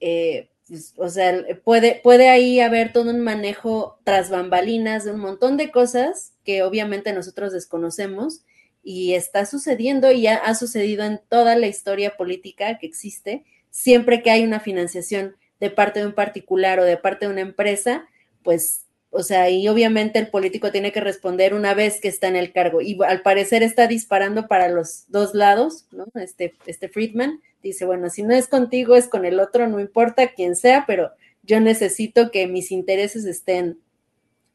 eh, pues, o sea, puede, puede ahí haber todo un manejo tras bambalinas de un montón de cosas que obviamente nosotros desconocemos y está sucediendo y ya ha sucedido en toda la historia política que existe. Siempre que hay una financiación de parte de un particular o de parte de una empresa, pues o sea, y obviamente el político tiene que responder una vez que está en el cargo. Y al parecer está disparando para los dos lados, ¿no? Este, este Friedman dice, bueno, si no es contigo, es con el otro, no importa quién sea, pero yo necesito que mis intereses estén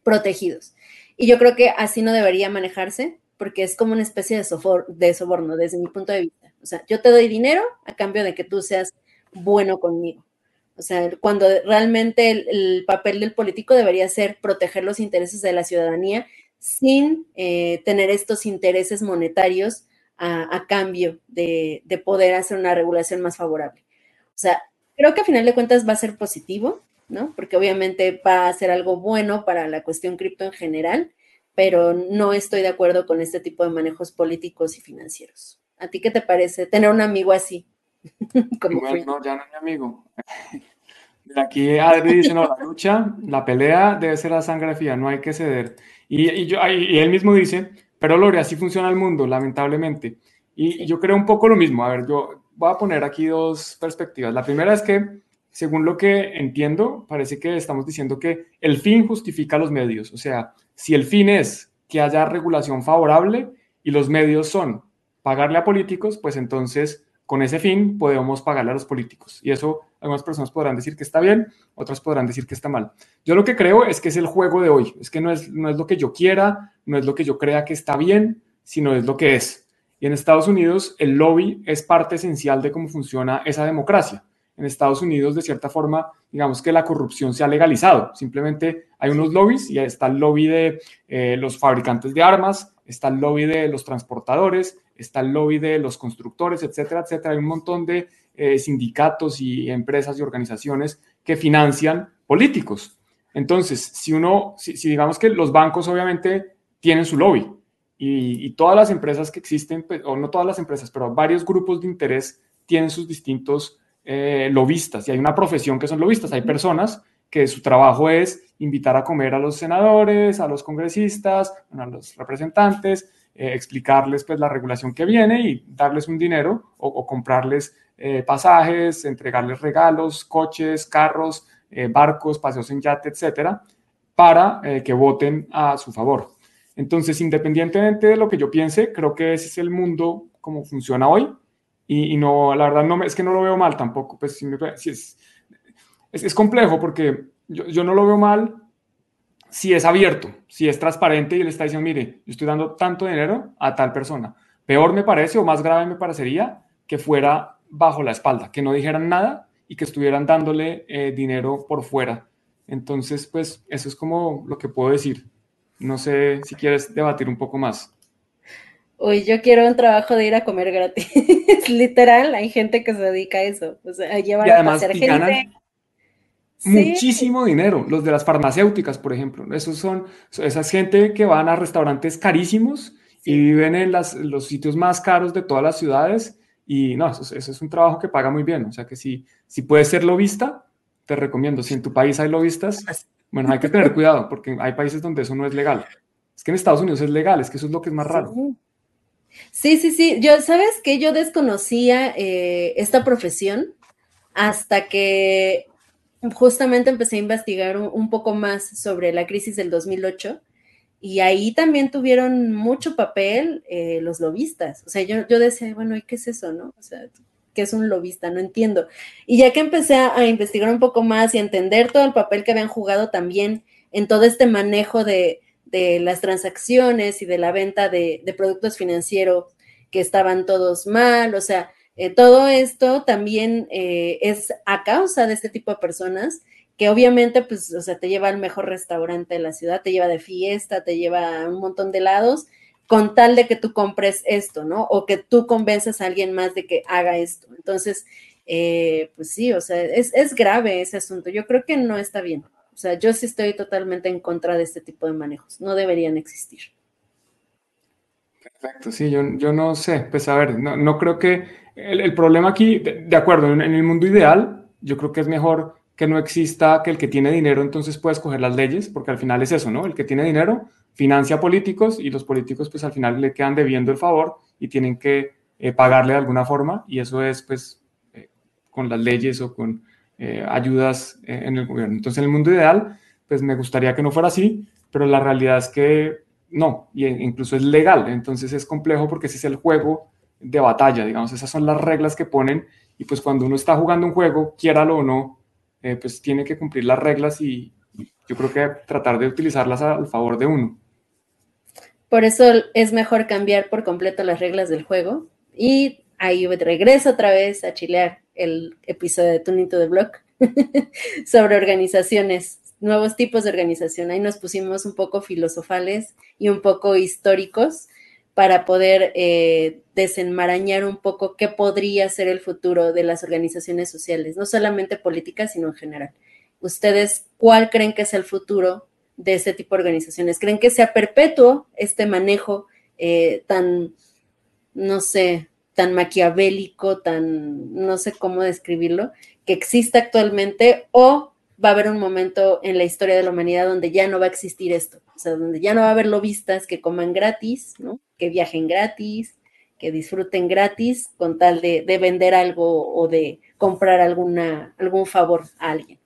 protegidos. Y yo creo que así no debería manejarse, porque es como una especie de, de soborno desde mi punto de vista. O sea, yo te doy dinero a cambio de que tú seas bueno conmigo. O sea, cuando realmente el, papel del político debería ser proteger los intereses de la ciudadanía sin eh, tener estos intereses monetarios a, cambio de, poder hacer una regulación más favorable. O sea, creo que a final de cuentas va a ser positivo, ¿no? Porque obviamente va a ser algo bueno para la cuestión cripto en general, pero no estoy de acuerdo con este tipo de manejos políticos y financieros. ¿A ti qué te parece tener un amigo así? no, ya no es mi amigo. Aquí Adri dice, no, la lucha, la pelea debe ser la sangre fría, no hay que ceder. Y, yo, y él mismo dice, pero Lore, así funciona el mundo, lamentablemente. Y yo creo un poco lo mismo. A ver, yo voy a poner aquí dos perspectivas. La primera es que, según lo que entiendo, parece que estamos diciendo que el fin justifica los medios. O sea, si el fin es que haya regulación favorable y los medios son pagarle a políticos, pues entonces con ese fin podemos pagarle a los políticos. Y eso algunas personas podrán decir que está bien, otras podrán decir que está mal. Yo lo que creo es que es el juego de hoy, es que no es, no es lo que yo quiera, no es lo que yo crea que está bien, sino es lo que es. Y en Estados Unidos el lobby es parte esencial de cómo funciona esa democracia. En Estados Unidos, de cierta forma, digamos que la corrupción se ha legalizado. Simplemente hay unos lobbies y está el lobby de eh, los fabricantes de armas, está el lobby de los transportadores, está el lobby de los constructores, etcétera, etcétera. Hay un montón de eh, sindicatos y empresas y organizaciones que financian políticos. Entonces, si uno, si, digamos que los bancos obviamente tienen su lobby y, todas las empresas que existen, pues, o no todas las empresas, pero varios grupos de interés tienen sus distintos eh, lobistas y hay una profesión que son lobistas. Hay personas que su trabajo es invitar a comer a los senadores, a los congresistas, a los representantes, eh, explicarles pues la regulación que viene y darles un dinero o, comprarles eh, pasajes, entregarles regalos, coches, carros, eh, barcos, paseos en yate, etcétera, para que voten a su favor. Entonces, independientemente de lo que yo piense, creo que ese es el mundo como funciona hoy y, no, la verdad no es que no lo veo mal tampoco, pues es, es, complejo porque yo, yo no lo veo mal si es abierto, si es transparente y él está diciendo, mire, yo estoy dando tanto dinero a tal persona. Peor me parece o más grave me parecería que fuera bajo la espalda, que no dijeran nada y que estuvieran dándole eh, dinero por fuera. Entonces, pues eso es como lo que puedo decir. No sé si quieres debatir un poco más. Uy, yo quiero un trabajo de ir a comer gratis. Literal, hay gente que se dedica a eso. O sea, a llevar a pasear gente muchísimo dinero. Los de las farmacéuticas, por ejemplo. Esos son, esa gente que van a restaurantes carísimos y viven en las, los sitios más caros de todas las ciudades. Y no, eso, es un trabajo que paga muy bien. O sea que si, si puedes ser lobista, te recomiendo. Si en tu país hay lobistas, bueno, hay que tener cuidado porque hay países donde eso no es legal. Es que en Estados Unidos es legal, es que eso es lo que es más raro. Sí, sí, sí. Yo, ¿sabes que Yo desconocía eh, esta profesión hasta que justamente empecé a investigar un, poco más sobre la crisis del 2008 y ahí también tuvieron mucho papel eh, los lobistas. O sea, yo, yo decía, bueno, ¿y qué es eso, no? O sea, ¿qué es un lobista? No entiendo. Y ya que empecé a, investigar un poco más y a entender todo el papel que habían jugado también en todo este manejo de, de las transacciones y de la venta de, productos financieros que estaban todos mal, o sea, eh, todo esto también eh, es a causa de este tipo de personas que obviamente, pues, o sea, te lleva al mejor restaurante de la ciudad, te lleva de fiesta, te lleva a un montón de lados, con tal de que tú compres esto, ¿no? O que tú convences a alguien más de que haga esto. Entonces, eh, pues sí, o sea, es, es grave ese asunto. Yo creo que no está bien. O sea, yo sí estoy totalmente en contra de este tipo de manejos. No deberían existir. Perfecto, sí, yo, yo no sé, pues a ver, no, no creo que el, problema aquí, de, acuerdo, en, el mundo ideal, yo creo que es mejor que no exista que el que tiene dinero entonces pueda escoger las leyes, porque al final es eso, ¿no? El que tiene dinero financia políticos y los políticos pues al final le quedan debiendo el favor y tienen que eh, pagarle de alguna forma y eso es pues eh, con las leyes o con eh, ayudas eh, en el gobierno. Entonces, en el mundo ideal, pues me gustaría que no fuera así, pero la realidad es que no, y incluso es legal. Entonces es complejo porque ese es el juego de batalla, digamos, esas son las reglas que ponen y pues cuando uno está jugando un juego, quiéralo o no, eh, pues tiene que cumplir las reglas y yo creo que tratar de utilizarlas al favor de uno. Por eso es mejor cambiar por completo las reglas del juego y ahí regreso otra vez a chilear el episodio de Tunito de Block sobre organizaciones, nuevos tipos de organización. Ahí nos pusimos un poco filosofales y un poco históricos para poder eh, desenmarañar un poco qué podría ser el futuro de las organizaciones sociales, no solamente políticas, sino en general. ¿Ustedes cuál creen que es el futuro de este tipo de organizaciones? ¿Creen que sea perpetuo este manejo eh, tan, no sé, tan maquiavélico, tan, no sé cómo describirlo, que existe actualmente o va a haber un momento en la historia de la humanidad donde ya no va a existir esto, o sea, donde ya no va a haber lobistas que coman gratis, ¿no? Que viajen gratis, que disfruten gratis con tal de, vender algo o de comprar alguna, algún favor a alguien.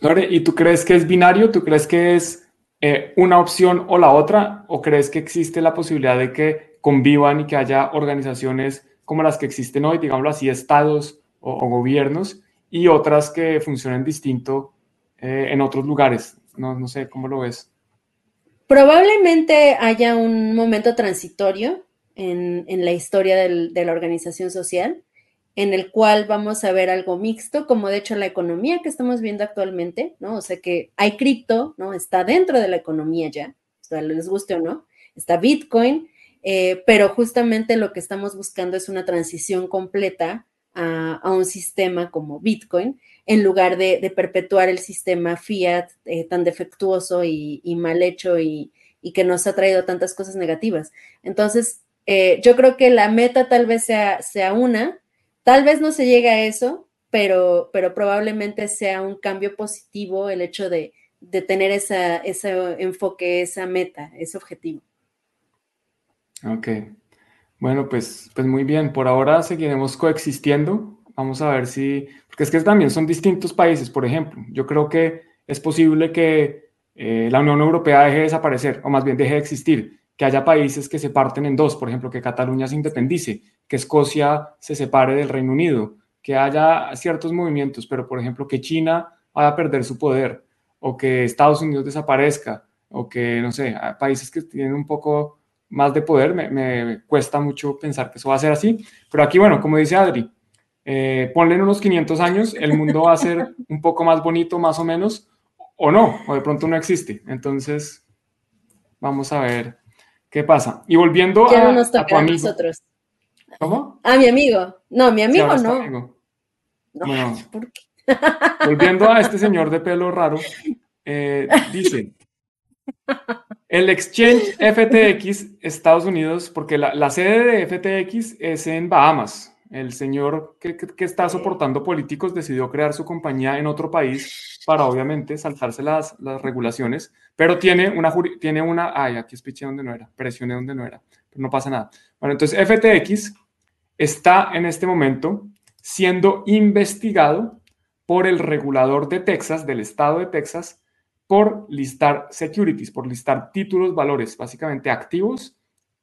Lore, ¿y tú crees que es binario? ¿Tú crees que es eh, una opción o la otra? ¿O crees que existe la posibilidad de que convivan y que haya organizaciones como las que existen hoy, digámoslo así, estados o, gobiernos, y otras que funcionen distinto eh, en otros lugares. No, no sé, ¿cómo lo ves? Probablemente haya un momento transitorio en, la historia de la organización social, en el cual vamos a ver algo mixto, como de hecho la economía que estamos viendo actualmente, ¿no? O sea que hay cripto, ¿no? Está dentro de la economía ya, o sea, les guste o no, está Bitcoin, eh, pero justamente lo que estamos buscando es una transición completa a, un sistema como Bitcoin, en lugar de, perpetuar el sistema fiat eh, tan defectuoso y, mal hecho y, que nos ha traído tantas cosas negativas. Entonces, eh, yo creo que la meta tal vez sea, una, tal vez no se llegue a eso, pero, probablemente sea un cambio positivo el hecho de, tener ese enfoque, esa meta, ese objetivo. Ok. Bueno, pues, pues muy bien. Por ahora seguiremos coexistiendo. Vamos a ver si, porque es que también son distintos países, por ejemplo. Yo creo que es posible que eh, la Unión Europea deje de desaparecer, o más bien deje de existir, que haya países que se parten en dos, por ejemplo, que Cataluña se independice, que Escocia se separe del Reino Unido, que haya ciertos movimientos, pero por ejemplo que China vaya a perder su poder, o que Estados Unidos desaparezca, o que, no sé, países que tienen un poco más de poder, me, cuesta mucho pensar que eso va a ser así. Pero aquí, bueno, como dice Adri, eh, ponle en unos 500 años, el mundo va a ser un poco más bonito, más o menos, o no, o de pronto no existe. Entonces, vamos a ver qué pasa. Y volviendo a, a, nosotros. ¿Cómo? A mi amigo. No, mi amigo no. No, ¿por qué? volviendo a este señor de pelo raro, eh, dice, el exchange FTX Estados Unidos, porque la, sede de FTX es en Bahamas. El señor que, está soportando políticos decidió crear su compañía en otro país para obviamente saltarse las, las regulaciones, pero tiene una, tiene una, ay, aquí espiché donde no era, presioné donde no era, pero no pasa nada. Bueno, entonces FTX está en este momento siendo investigado por el regulador de Texas, del estado de Texas, por listar securities, por listar títulos, valores, básicamente activos,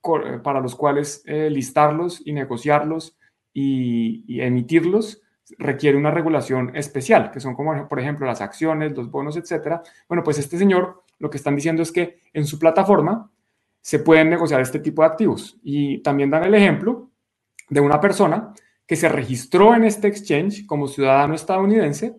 eh, para los cuales eh, listarlos y negociarlos y, emitirlos requiere una regulación especial, que son como, por ejemplo, las acciones, los bonos, etcétera. Bueno, pues este señor lo que están diciendo es que en su plataforma se pueden negociar este tipo de activos. Y también dan el ejemplo de una persona que se registró en este exchange como ciudadano estadounidense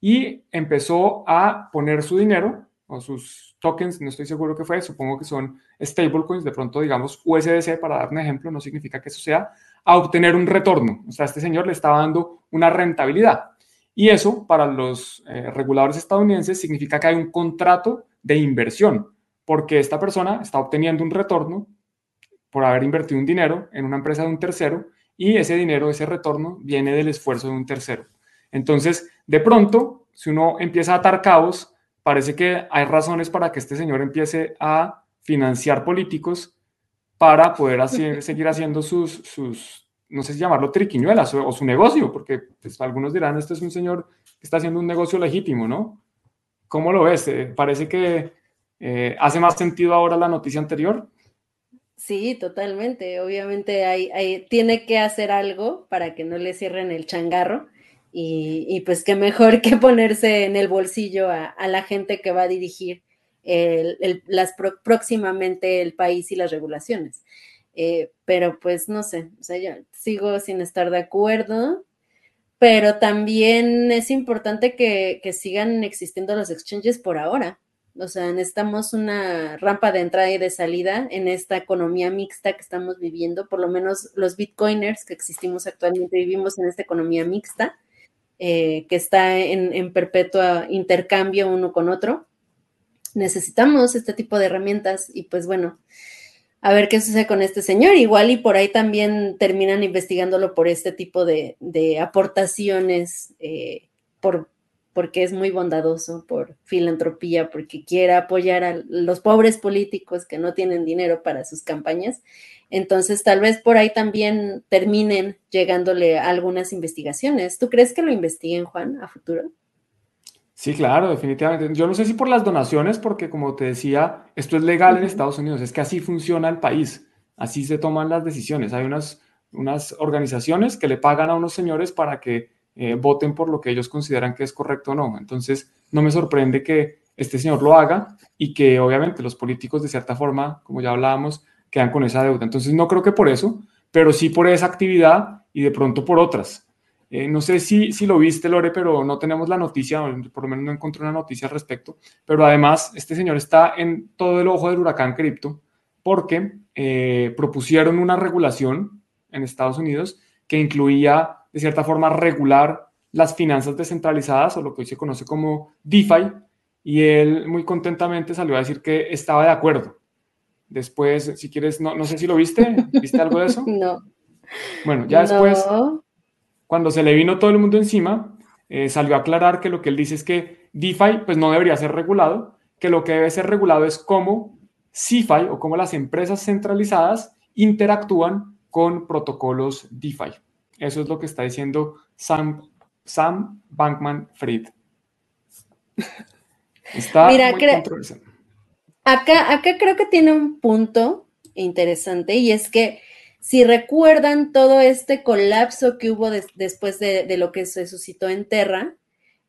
y empezó a poner su dinero o sus tokens, no estoy seguro qué fue, supongo que son stablecoins, de pronto digamos USDC para dar un ejemplo, no significa que eso sea, a obtener un retorno. O sea, este señor le estaba dando una rentabilidad. Y eso para los eh, reguladores estadounidenses significa que hay un contrato de inversión, porque esta persona está obteniendo un retorno por haber invertido un dinero en una empresa de un tercero y ese dinero, ese retorno, viene del esfuerzo de un tercero. Entonces, de pronto, si uno empieza a atar cabos, parece que hay razones para que este señor empiece a financiar políticos para poder seguir haciendo sus, sus, no sé si llamarlo triquiñuelas o, su negocio, porque pues, algunos dirán, este es un señor que está haciendo un negocio legítimo, ¿no? ¿Cómo lo ves? Eh, ¿Parece que eh, hace más sentido ahora la noticia anterior? Sí, totalmente. Obviamente hay, tiene que hacer algo para que no le cierren el changarro y, pues qué mejor que ponerse en el bolsillo a, la gente que va a dirigir las próximamente el país y las regulaciones. Eh, pero pues no sé, o sea, yo sigo sin estar de acuerdo, pero también es importante que, que sigan existiendo los exchanges por ahora. O sea, necesitamos una rampa de entrada y de salida en esta economía mixta que estamos viviendo. Por lo menos los bitcoiners que existimos actualmente vivimos en esta economía mixta, eh, que está en, en perpetua intercambio uno con otro. Necesitamos este tipo de herramientas y pues bueno, a ver qué sucede con este señor. Igual y por ahí también terminan investigándolo por este tipo de, aportaciones, eh, por porque es muy bondadoso, por filantropía, porque quiere apoyar a los pobres políticos que no tienen dinero para sus campañas. Entonces, tal vez por ahí también terminen llegándole algunas investigaciones. ¿Tú crees que lo investiguen, Juan, a futuro? Sí, claro, definitivamente. Yo no sé si por las donaciones, porque como te decía, esto es legal en Estados Unidos, es que así funciona el país, así se toman las decisiones. Hay unas, unas organizaciones que le pagan a unos señores para que eh, voten por lo que ellos consideran que es correcto o no. Entonces, no me sorprende que este señor lo haga y que obviamente los políticos de cierta forma, como ya hablábamos, quedan con esa deuda. Entonces, no creo que por eso, pero sí por esa actividad y de pronto por otras. Eh, no sé si, si lo viste, Lore, pero no tenemos la noticia, por lo menos no encontré una noticia al respecto. Pero además, este señor está en todo el ojo del huracán cripto porque eh, propusieron una regulación en Estados Unidos que incluía de cierta forma regular las finanzas descentralizadas o lo que hoy se conoce como DeFi y él muy contentamente salió a decir que estaba de acuerdo. Después, si quieres, no, no sé si lo viste, ¿viste algo de eso? No. Bueno, ya después, cuando se le vino todo el mundo encima, eh, salió a aclarar que lo que él dice es que DeFi pues no debería ser regulado, que lo que debe ser regulado es cómo CeFi o cómo las empresas centralizadas interactúan con protocolos DeFi. Eso es lo que está diciendo Sam, Sam Bankman Fried. Está Mira, muy acá, acá creo que tiene un punto interesante y es que si recuerdan todo este colapso que hubo después de, lo que se suscitó en Terra,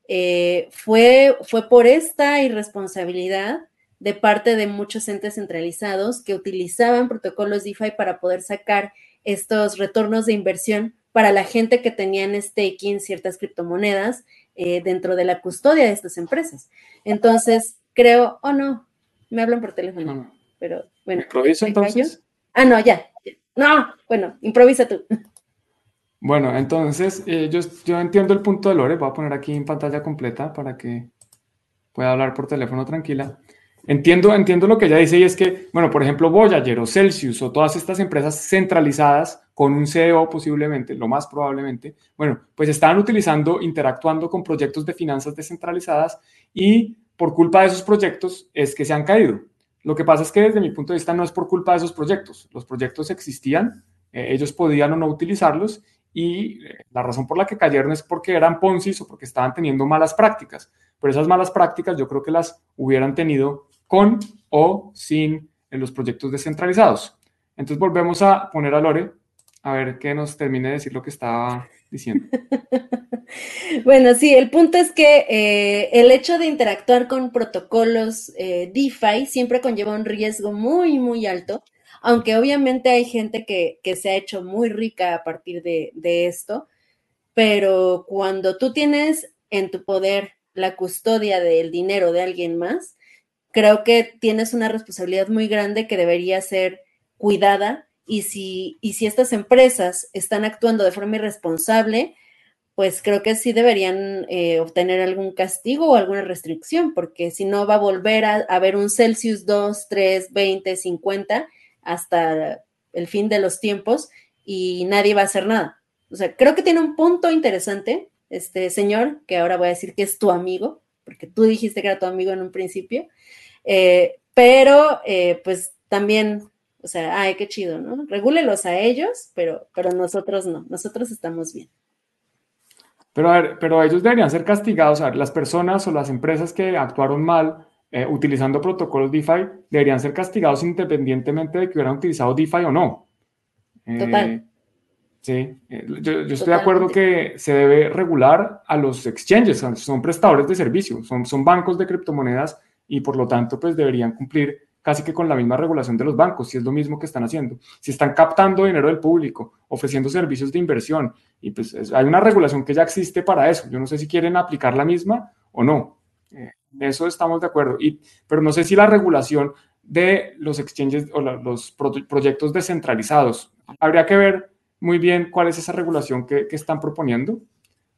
eh, fue, fue por esta irresponsabilidad de parte de muchos entes centralizados que utilizaban protocolos DeFi para poder sacar estos retornos de inversión para la gente que tenía en staking ciertas criptomonedas eh, dentro de la custodia de estas empresas. Entonces, creo, oh no, me hablan por teléfono, pero bueno. ¿Improviso entonces? Ah, no, ya. No, bueno, improvisa tú. Bueno, entonces eh, yo, yo entiendo el punto de Lore, voy a poner aquí en pantalla completa para que pueda hablar por teléfono tranquila. Entiendo, entiendo lo que ella dice y es que, bueno, por ejemplo, Voyager o Celsius o todas estas empresas centralizadas con un CEO posiblemente, lo más probablemente, bueno, pues están utilizando, interactuando con proyectos de finanzas descentralizadas y por culpa de esos proyectos es que se han caído. Lo que pasa es que desde mi punto de vista no es por culpa de esos proyectos. Los proyectos existían, eh, ellos podían o no utilizarlos y eh, la razón por la que cayeron es porque eran Ponzi o porque estaban teniendo malas prácticas. Pero esas malas prácticas yo creo que las hubieran tenido con o sin en los proyectos descentralizados. Entonces volvemos a poner a Lore a ver que nos termine de decir lo que estaba diciendo. bueno, sí, el punto es que eh, el hecho de interactuar con protocolos eh, DeFi siempre conlleva un riesgo muy, muy alto, aunque obviamente hay gente que, se ha hecho muy rica a partir de, de esto, pero cuando tú tienes en tu poder la custodia del dinero de alguien más, creo que tienes una responsabilidad muy grande que debería ser cuidada y si, y si estas empresas están actuando de forma irresponsable, pues creo que sí deberían eh, obtener algún castigo o alguna restricción, porque si no va a volver a haber un Celsius 2, 3, 20, 50 hasta el fin de los tiempos y nadie va a hacer nada. O sea, creo que tiene un punto interesante este señor, que ahora voy a decir que es tu amigo, porque tú dijiste que era tu amigo en un principio, eh, pero eh, pues también o sea, ay, qué chido, ¿no? Regúlelos a ellos, pero, pero nosotros no, nosotros estamos bien. Pero, a ver, pero ellos deberían ser castigados, a ver, las personas o las empresas que actuaron mal eh, utilizando protocolos DeFi deberían ser castigados independientemente de que hubieran utilizado DeFi o no. Eh, Total. Sí, eh, yo, estoy de acuerdo que se debe regular a los exchanges, son, prestadores de servicios, son, son bancos de criptomonedas y por lo tanto pues deberían cumplir casi que con la misma regulación de los bancos, si es lo mismo que están haciendo. Si están captando dinero del público, ofreciendo servicios de inversión, y pues hay una regulación que ya existe para eso. Yo no sé si quieren aplicar la misma o no. Eh, eso estamos de acuerdo. Y, pero no sé si la regulación de los exchanges o los proyectos descentralizados, habría que ver muy bien cuál es esa regulación que, están proponiendo.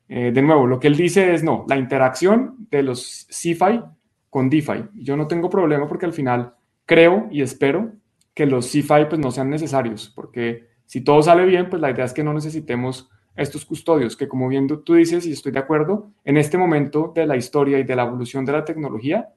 Eh, de nuevo, lo que él dice es no, la interacción de los CFI con DeFi. Yo no tengo problema porque al final creo y espero que los CFI pues no sean necesarios, porque si todo sale bien, pues la idea es que no necesitemos estos custodios, que como bien tú dices, y estoy de acuerdo, en este momento de la historia y de la evolución de la tecnología,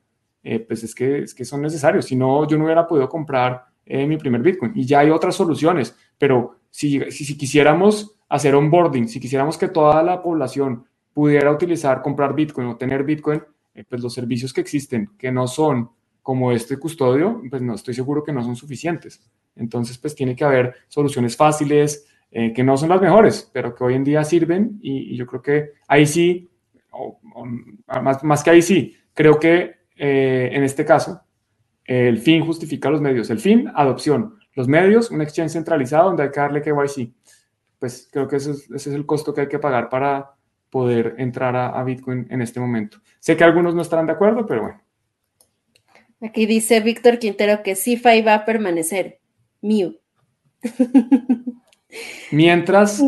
eh, pues es que, es que son necesarios. Si no, yo no hubiera podido comprar eh, mi primer Bitcoin. Y ya hay otras soluciones, pero si, si, quisiéramos hacer onboarding, si quisiéramos que toda la población pudiera utilizar, comprar Bitcoin o tener Bitcoin, eh, pues los servicios que existen, que no son como este custodio, pues no estoy seguro que no son suficientes. Entonces, pues tiene que haber soluciones fáciles, eh, que no son las mejores, pero que hoy en día sirven y, yo creo que ahí sí, más, más, que ahí sí, creo que eh, en este caso el fin justifica los medios. El fin, adopción. Los medios, un exchange centralizado donde hay que darle KYC. Pues creo que ese es, el costo que hay que pagar para poder entrar a, a Bitcoin en este momento. Sé que algunos no estarán de acuerdo, pero bueno. Aquí dice Víctor Quintero que CIFI va a permanecer. Mew. Mientras.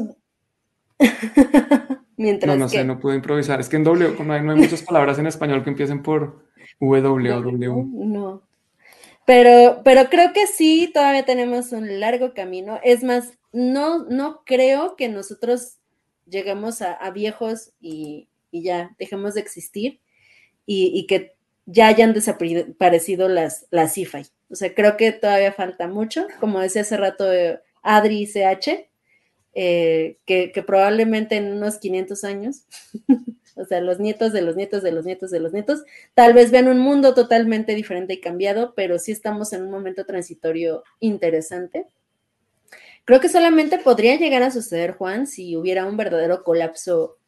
Mientras. No, no sé, no puedo improvisar. Es que en W no hay, muchas palabras en español que empiecen por W o W. No. Pero, pero creo que sí, todavía tenemos un largo camino. Es más, no, no creo que nosotros lleguemos a, viejos y, ya dejemos de existir y, y que ya hayan desaparecido las, las CIFI. O sea, creo que todavía falta mucho, como decía hace rato eh, Adri CH, eh, que, probablemente en unos 500 años, o sea, los nietos de los nietos de los nietos de los nietos, tal vez vean un mundo totalmente diferente y cambiado, pero sí estamos en un momento transitorio interesante. Creo que solamente podría llegar a suceder, Juan, si hubiera un verdadero colapso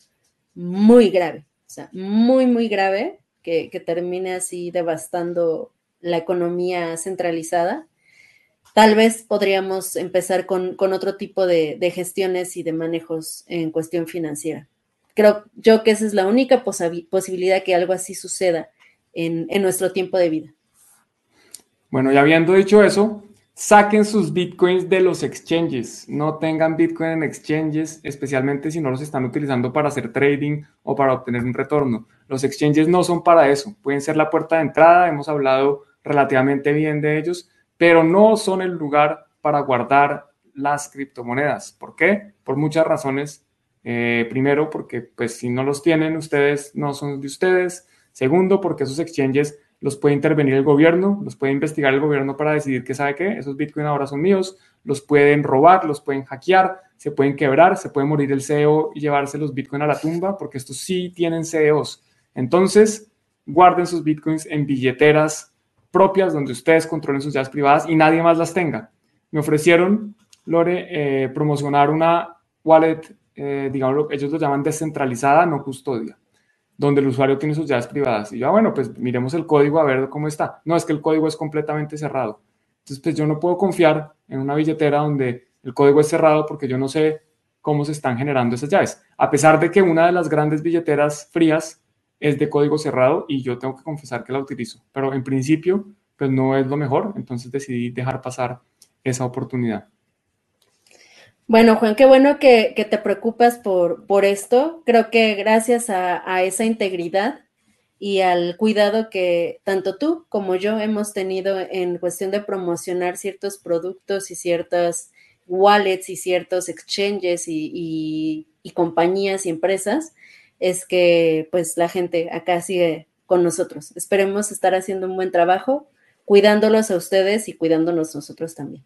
muy grave, o sea, muy, muy grave, que, termine así devastando la economía centralizada, tal vez podríamos empezar con, otro tipo de, gestiones y de manejos en cuestión financiera. Creo yo que esa es la única posibilidad que algo así suceda en, en nuestro tiempo de vida. Bueno, y habiendo dicho eso, Saquen sus bitcoins de los exchanges. No tengan bitcoin en exchanges, especialmente si no los están utilizando para hacer trading o para obtener un retorno. Los exchanges no son para eso. Pueden ser la puerta de entrada, hemos hablado relativamente bien de ellos, pero no son el lugar para guardar las criptomonedas. ¿Por qué? Por muchas razones. Eh, primero, porque pues si no los tienen ustedes, no son de ustedes. Segundo, porque esos exchanges los puede intervenir el gobierno, los puede investigar el gobierno para decidir que sabe qué, esos bitcoins ahora son míos, los pueden robar, los pueden hackear, se pueden quebrar, se puede morir el CEO y llevarse los bitcoins a la tumba, porque estos sí tienen CEOs. Entonces, guarden sus bitcoins en billeteras propias donde ustedes controlen sus llaves privadas y nadie más las tenga. Me ofrecieron Lore, eh, promocionar una wallet, eh, digamos, ellos lo llaman descentralizada, no custodia, donde el usuario tiene sus llaves privadas. Y yo, ah, bueno, pues miremos el código a ver cómo está. No, es que el código es completamente cerrado. Entonces, pues yo no puedo confiar en una billetera donde el código es cerrado porque yo no sé cómo se están generando esas llaves. A pesar de que una de las grandes billeteras frías es de código cerrado y yo tengo que confesar que la utilizo. Pero en principio, pues no es lo mejor, entonces decidí dejar pasar esa oportunidad. Bueno, Juan, qué bueno que, te preocupas por, esto. Creo que gracias a, esa integridad y al cuidado que tanto tú como yo hemos tenido en cuestión de promocionar ciertos productos y ciertas wallets y ciertos exchanges y, y compañías y empresas, es que pues la gente acá sigue con nosotros. Esperemos estar haciendo un buen trabajo, cuidándolos a ustedes y cuidándonos nosotros también.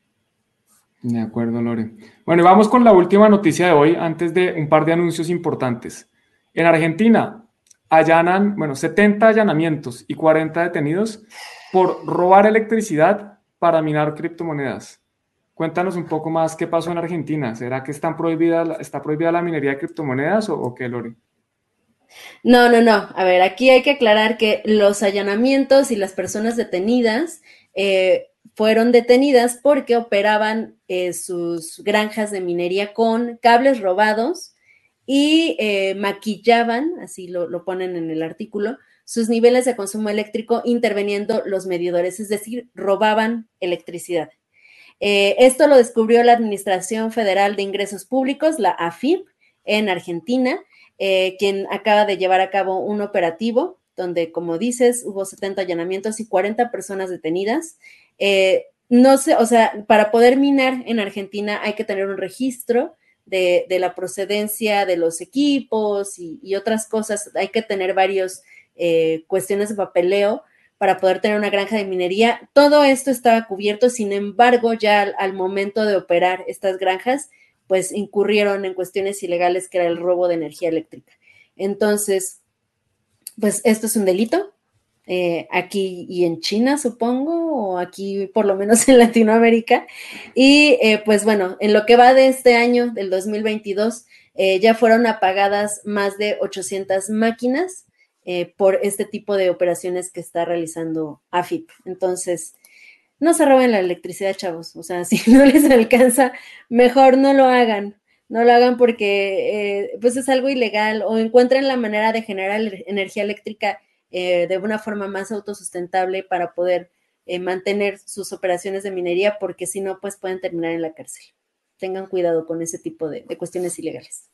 De acuerdo, Lore. Bueno, y vamos con la última noticia de hoy, antes de un par de anuncios importantes. En Argentina allanan, bueno, 70 allanamientos y 40 detenidos por robar electricidad para minar criptomonedas. Cuéntanos un poco más qué pasó en Argentina. ¿Será que están prohibida, está prohibida la minería de criptomonedas o, qué, Lore? No, no, no. A ver, aquí hay que aclarar que los allanamientos y las personas detenidas eh, fueron detenidas porque operaban eh, sus granjas de minería con cables robados y eh, maquillaban, así lo, ponen en el artículo, sus niveles de consumo eléctrico interviniendo los medidores, es decir, robaban electricidad. Eh, esto lo descubrió la Administración Federal de Ingresos Públicos, la AFIP, en Argentina, quien acaba de llevar a cabo un operativo donde, como dices, hubo 70 allanamientos y 40 personas detenidas. No sé, o sea, para poder minar en Argentina hay que tener un registro de, la procedencia de los equipos y, otras cosas. Hay que tener varias eh, cuestiones de papeleo para poder tener una granja de minería. Todo esto estaba cubierto, sin embargo, ya al, momento de operar estas granjas, pues incurrieron en cuestiones ilegales que era el robo de energía eléctrica. Entonces, pues esto es un delito, eh, aquí y en China, supongo, o aquí por lo menos en Latinoamérica. Y eh, pues bueno, en lo que va de este año, del 2022, eh, ya fueron apagadas más de 800 máquinas por este tipo de operaciones que está realizando AFIP. Entonces, no se roben la electricidad, chavos. O sea, si no les alcanza, mejor no lo hagan. No lo hagan porque pues es algo ilegal o encuentren la manera de generar energía eléctrica eh, de una forma más autosustentable para poder eh, mantener sus operaciones de minería, porque si no, pues pueden terminar en la cárcel. Tengan cuidado con ese tipo de, cuestiones ilegales.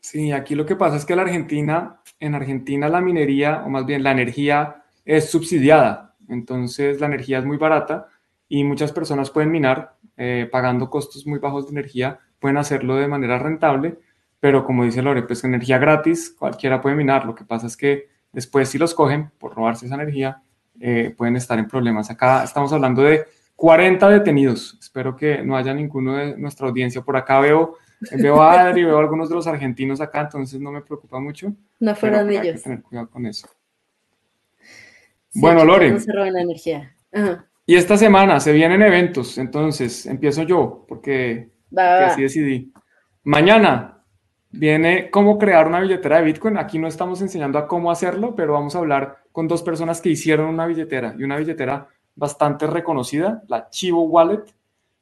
Sí, aquí lo que pasa es que la Argentina, en Argentina la minería, o más bien la energía, es subsidiada. Entonces la energía es muy barata y muchas personas pueden minar eh, pagando costos muy bajos de energía, pueden hacerlo de manera rentable, pero como dice Lore, pues energía gratis, cualquiera puede minar. Lo que pasa es que Después, si los cogen por robarse esa energía, eh, pueden estar en problemas. Acá estamos hablando de 40 detenidos. Espero que no haya ninguno de nuestra audiencia. Por acá veo, veo a Adri, veo a algunos de los argentinos acá, entonces no me preocupa mucho. No fueron ellos. Hay que tener cuidado con eso. bueno, Lore. No se roben la energía. Y esta semana se vienen eventos, entonces empiezo yo, porque, porque así decidí. Mañana viene cómo crear una billetera de Bitcoin. Aquí no estamos enseñando a cómo hacerlo, pero vamos a hablar con dos personas que hicieron una billetera y una billetera bastante reconocida, la Chivo Wallet.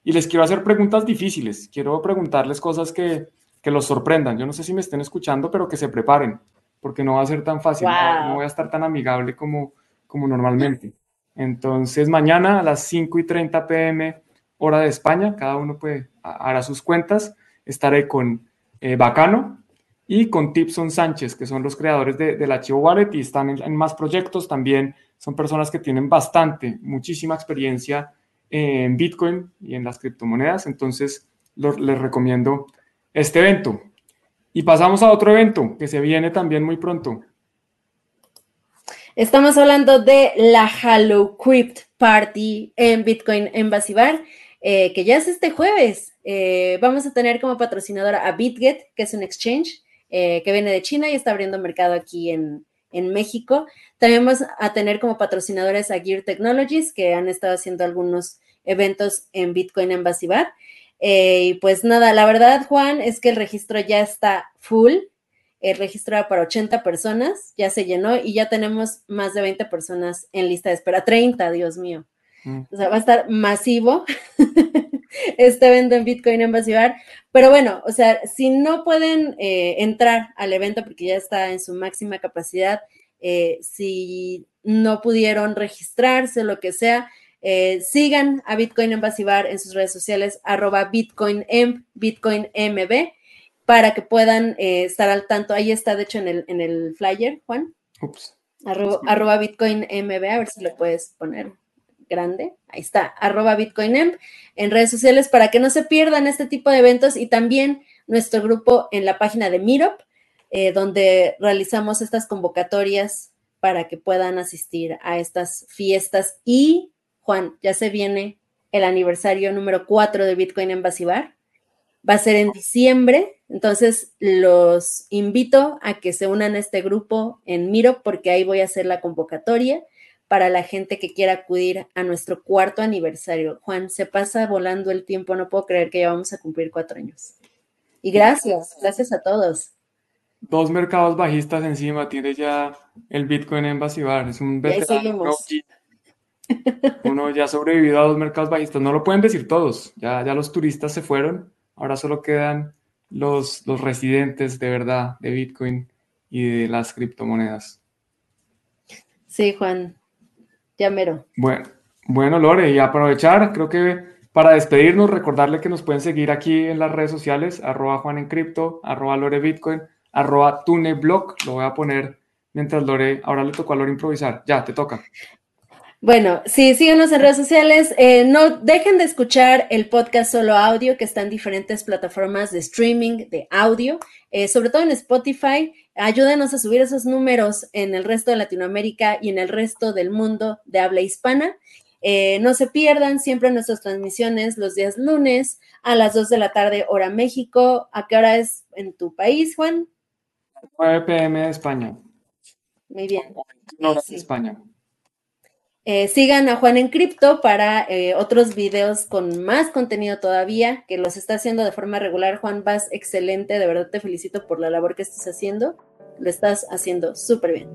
Y les quiero hacer preguntas difíciles. Quiero preguntarles cosas que, que los sorprendan. Yo no sé si me estén escuchando, pero que se preparen, porque no va a ser tan fácil, no, voy a estar tan amigable como, como normalmente. Entonces, mañana a las 5 y 30 pm, hora de España, cada uno puede, hará sus cuentas. Estaré con eh, Bacano y con Tipson Sánchez, que son los creadores de, del archivo Wallet y están en, más proyectos también. Son personas que tienen bastante, muchísima experiencia en Bitcoin y en las criptomonedas. Entonces, les recomiendo este evento. Y pasamos a otro evento que se viene también muy pronto. Estamos hablando de la Crypt Party en Bitcoin en Basibar, eh, que ya es este jueves. Eh, vamos a tener como patrocinadora a BitGet, que es un exchange eh, que viene de China y está abriendo mercado aquí en, México. También vamos a tener como patrocinadores a Gear Technologies, que han estado haciendo algunos eventos en Bitcoin en Basibar. Eh, y pues nada, la verdad, Juan, es que el registro ya está full. El registro era para 80 personas, ya se llenó y ya tenemos más de 20 personas en lista de espera. 30, Dios mío. Mm. O sea, va a estar masivo este evento en Bitcoin en Basibar. Pero bueno, o sea, si no pueden eh, entrar al evento porque ya está en su máxima capacidad, eh, si no pudieron registrarse, lo que sea, eh, sigan a Bitcoin en Basibar en sus redes sociales, arroba BitcoinM, BitcoinMB, para que puedan estar al tanto. Ahí está, de hecho, en el, en el flyer, Juan. Ups. Arroba, arroba BitcoinMB, a ver si lo puedes poner grande, ahí está, arroba BitcoinEmp en redes sociales para que no se pierdan este tipo de eventos y también nuestro grupo en la página de Meetup, eh, donde realizamos estas convocatorias para que puedan asistir a estas fiestas. Y, Juan, ya se viene el aniversario número 4 de Bitcoin en Basibar. Va a ser en diciembre, entonces los invito a que se unan a este grupo en Meetup porque ahí voy a hacer la convocatoria para la gente que quiera acudir a nuestro cuarto aniversario. Juan, se pasa volando el tiempo, no puedo creer que ya vamos a cumplir cuatro años. Y gracias, gracias a todos. Dos mercados bajistas encima, tiene ya el Bitcoin en Basibar, es un veterano. Uno ya ha sobrevivido a dos mercados bajistas, no lo pueden decir todos, ya, ya los turistas se fueron, ahora solo quedan los, los residentes de verdad de Bitcoin y de las criptomonedas. Sí, Juan, ya mero. Bueno, bueno, Lore, y aprovechar, creo que para despedirnos, recordarle que nos pueden seguir aquí en las redes sociales, arroba Juan en Cripto, arroba Lore Bitcoin, arroba TuneBlock, lo voy a poner mientras Lore, ahora le tocó a Lore improvisar, ya, te toca. Bueno, sí, síganos en redes sociales. Eh, no dejen de escuchar el podcast solo audio que está en diferentes plataformas de streaming de audio, eh, sobre todo en Spotify. Ayúdenos a subir esos números en el resto de Latinoamérica y en el resto del mundo de habla hispana. Eh, no se pierdan siempre nuestras transmisiones los días lunes a las 2 de la tarde, hora México. ¿A qué hora es en tu país, Juan? 9 pm de España. Muy bien. No, España. Eh, sigan a Juan en Cripto para eh, otros videos con más contenido todavía, que los está haciendo de forma regular. Juan, vas excelente, de verdad te felicito por la labor que estás haciendo. Lo estás haciendo súper bien.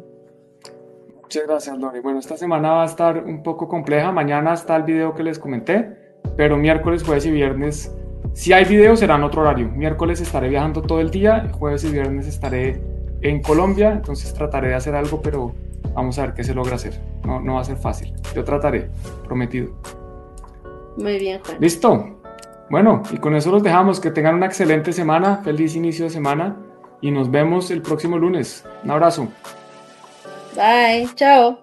Muchas gracias, Lori. Bueno, esta semana va a estar un poco compleja. Mañana está el video que les comenté, pero miércoles, jueves y viernes, si hay video, será en otro horario. Miércoles estaré viajando todo el día, jueves y viernes estaré en Colombia, entonces trataré de hacer algo, pero Vamos a ver qué se logra hacer. No, no va a ser fácil. Yo trataré, prometido. Muy bien, Juan. Listo. Bueno, y con eso los dejamos. Que tengan una excelente semana, feliz inicio de semana y nos vemos el próximo lunes. Un abrazo. Bye, chao.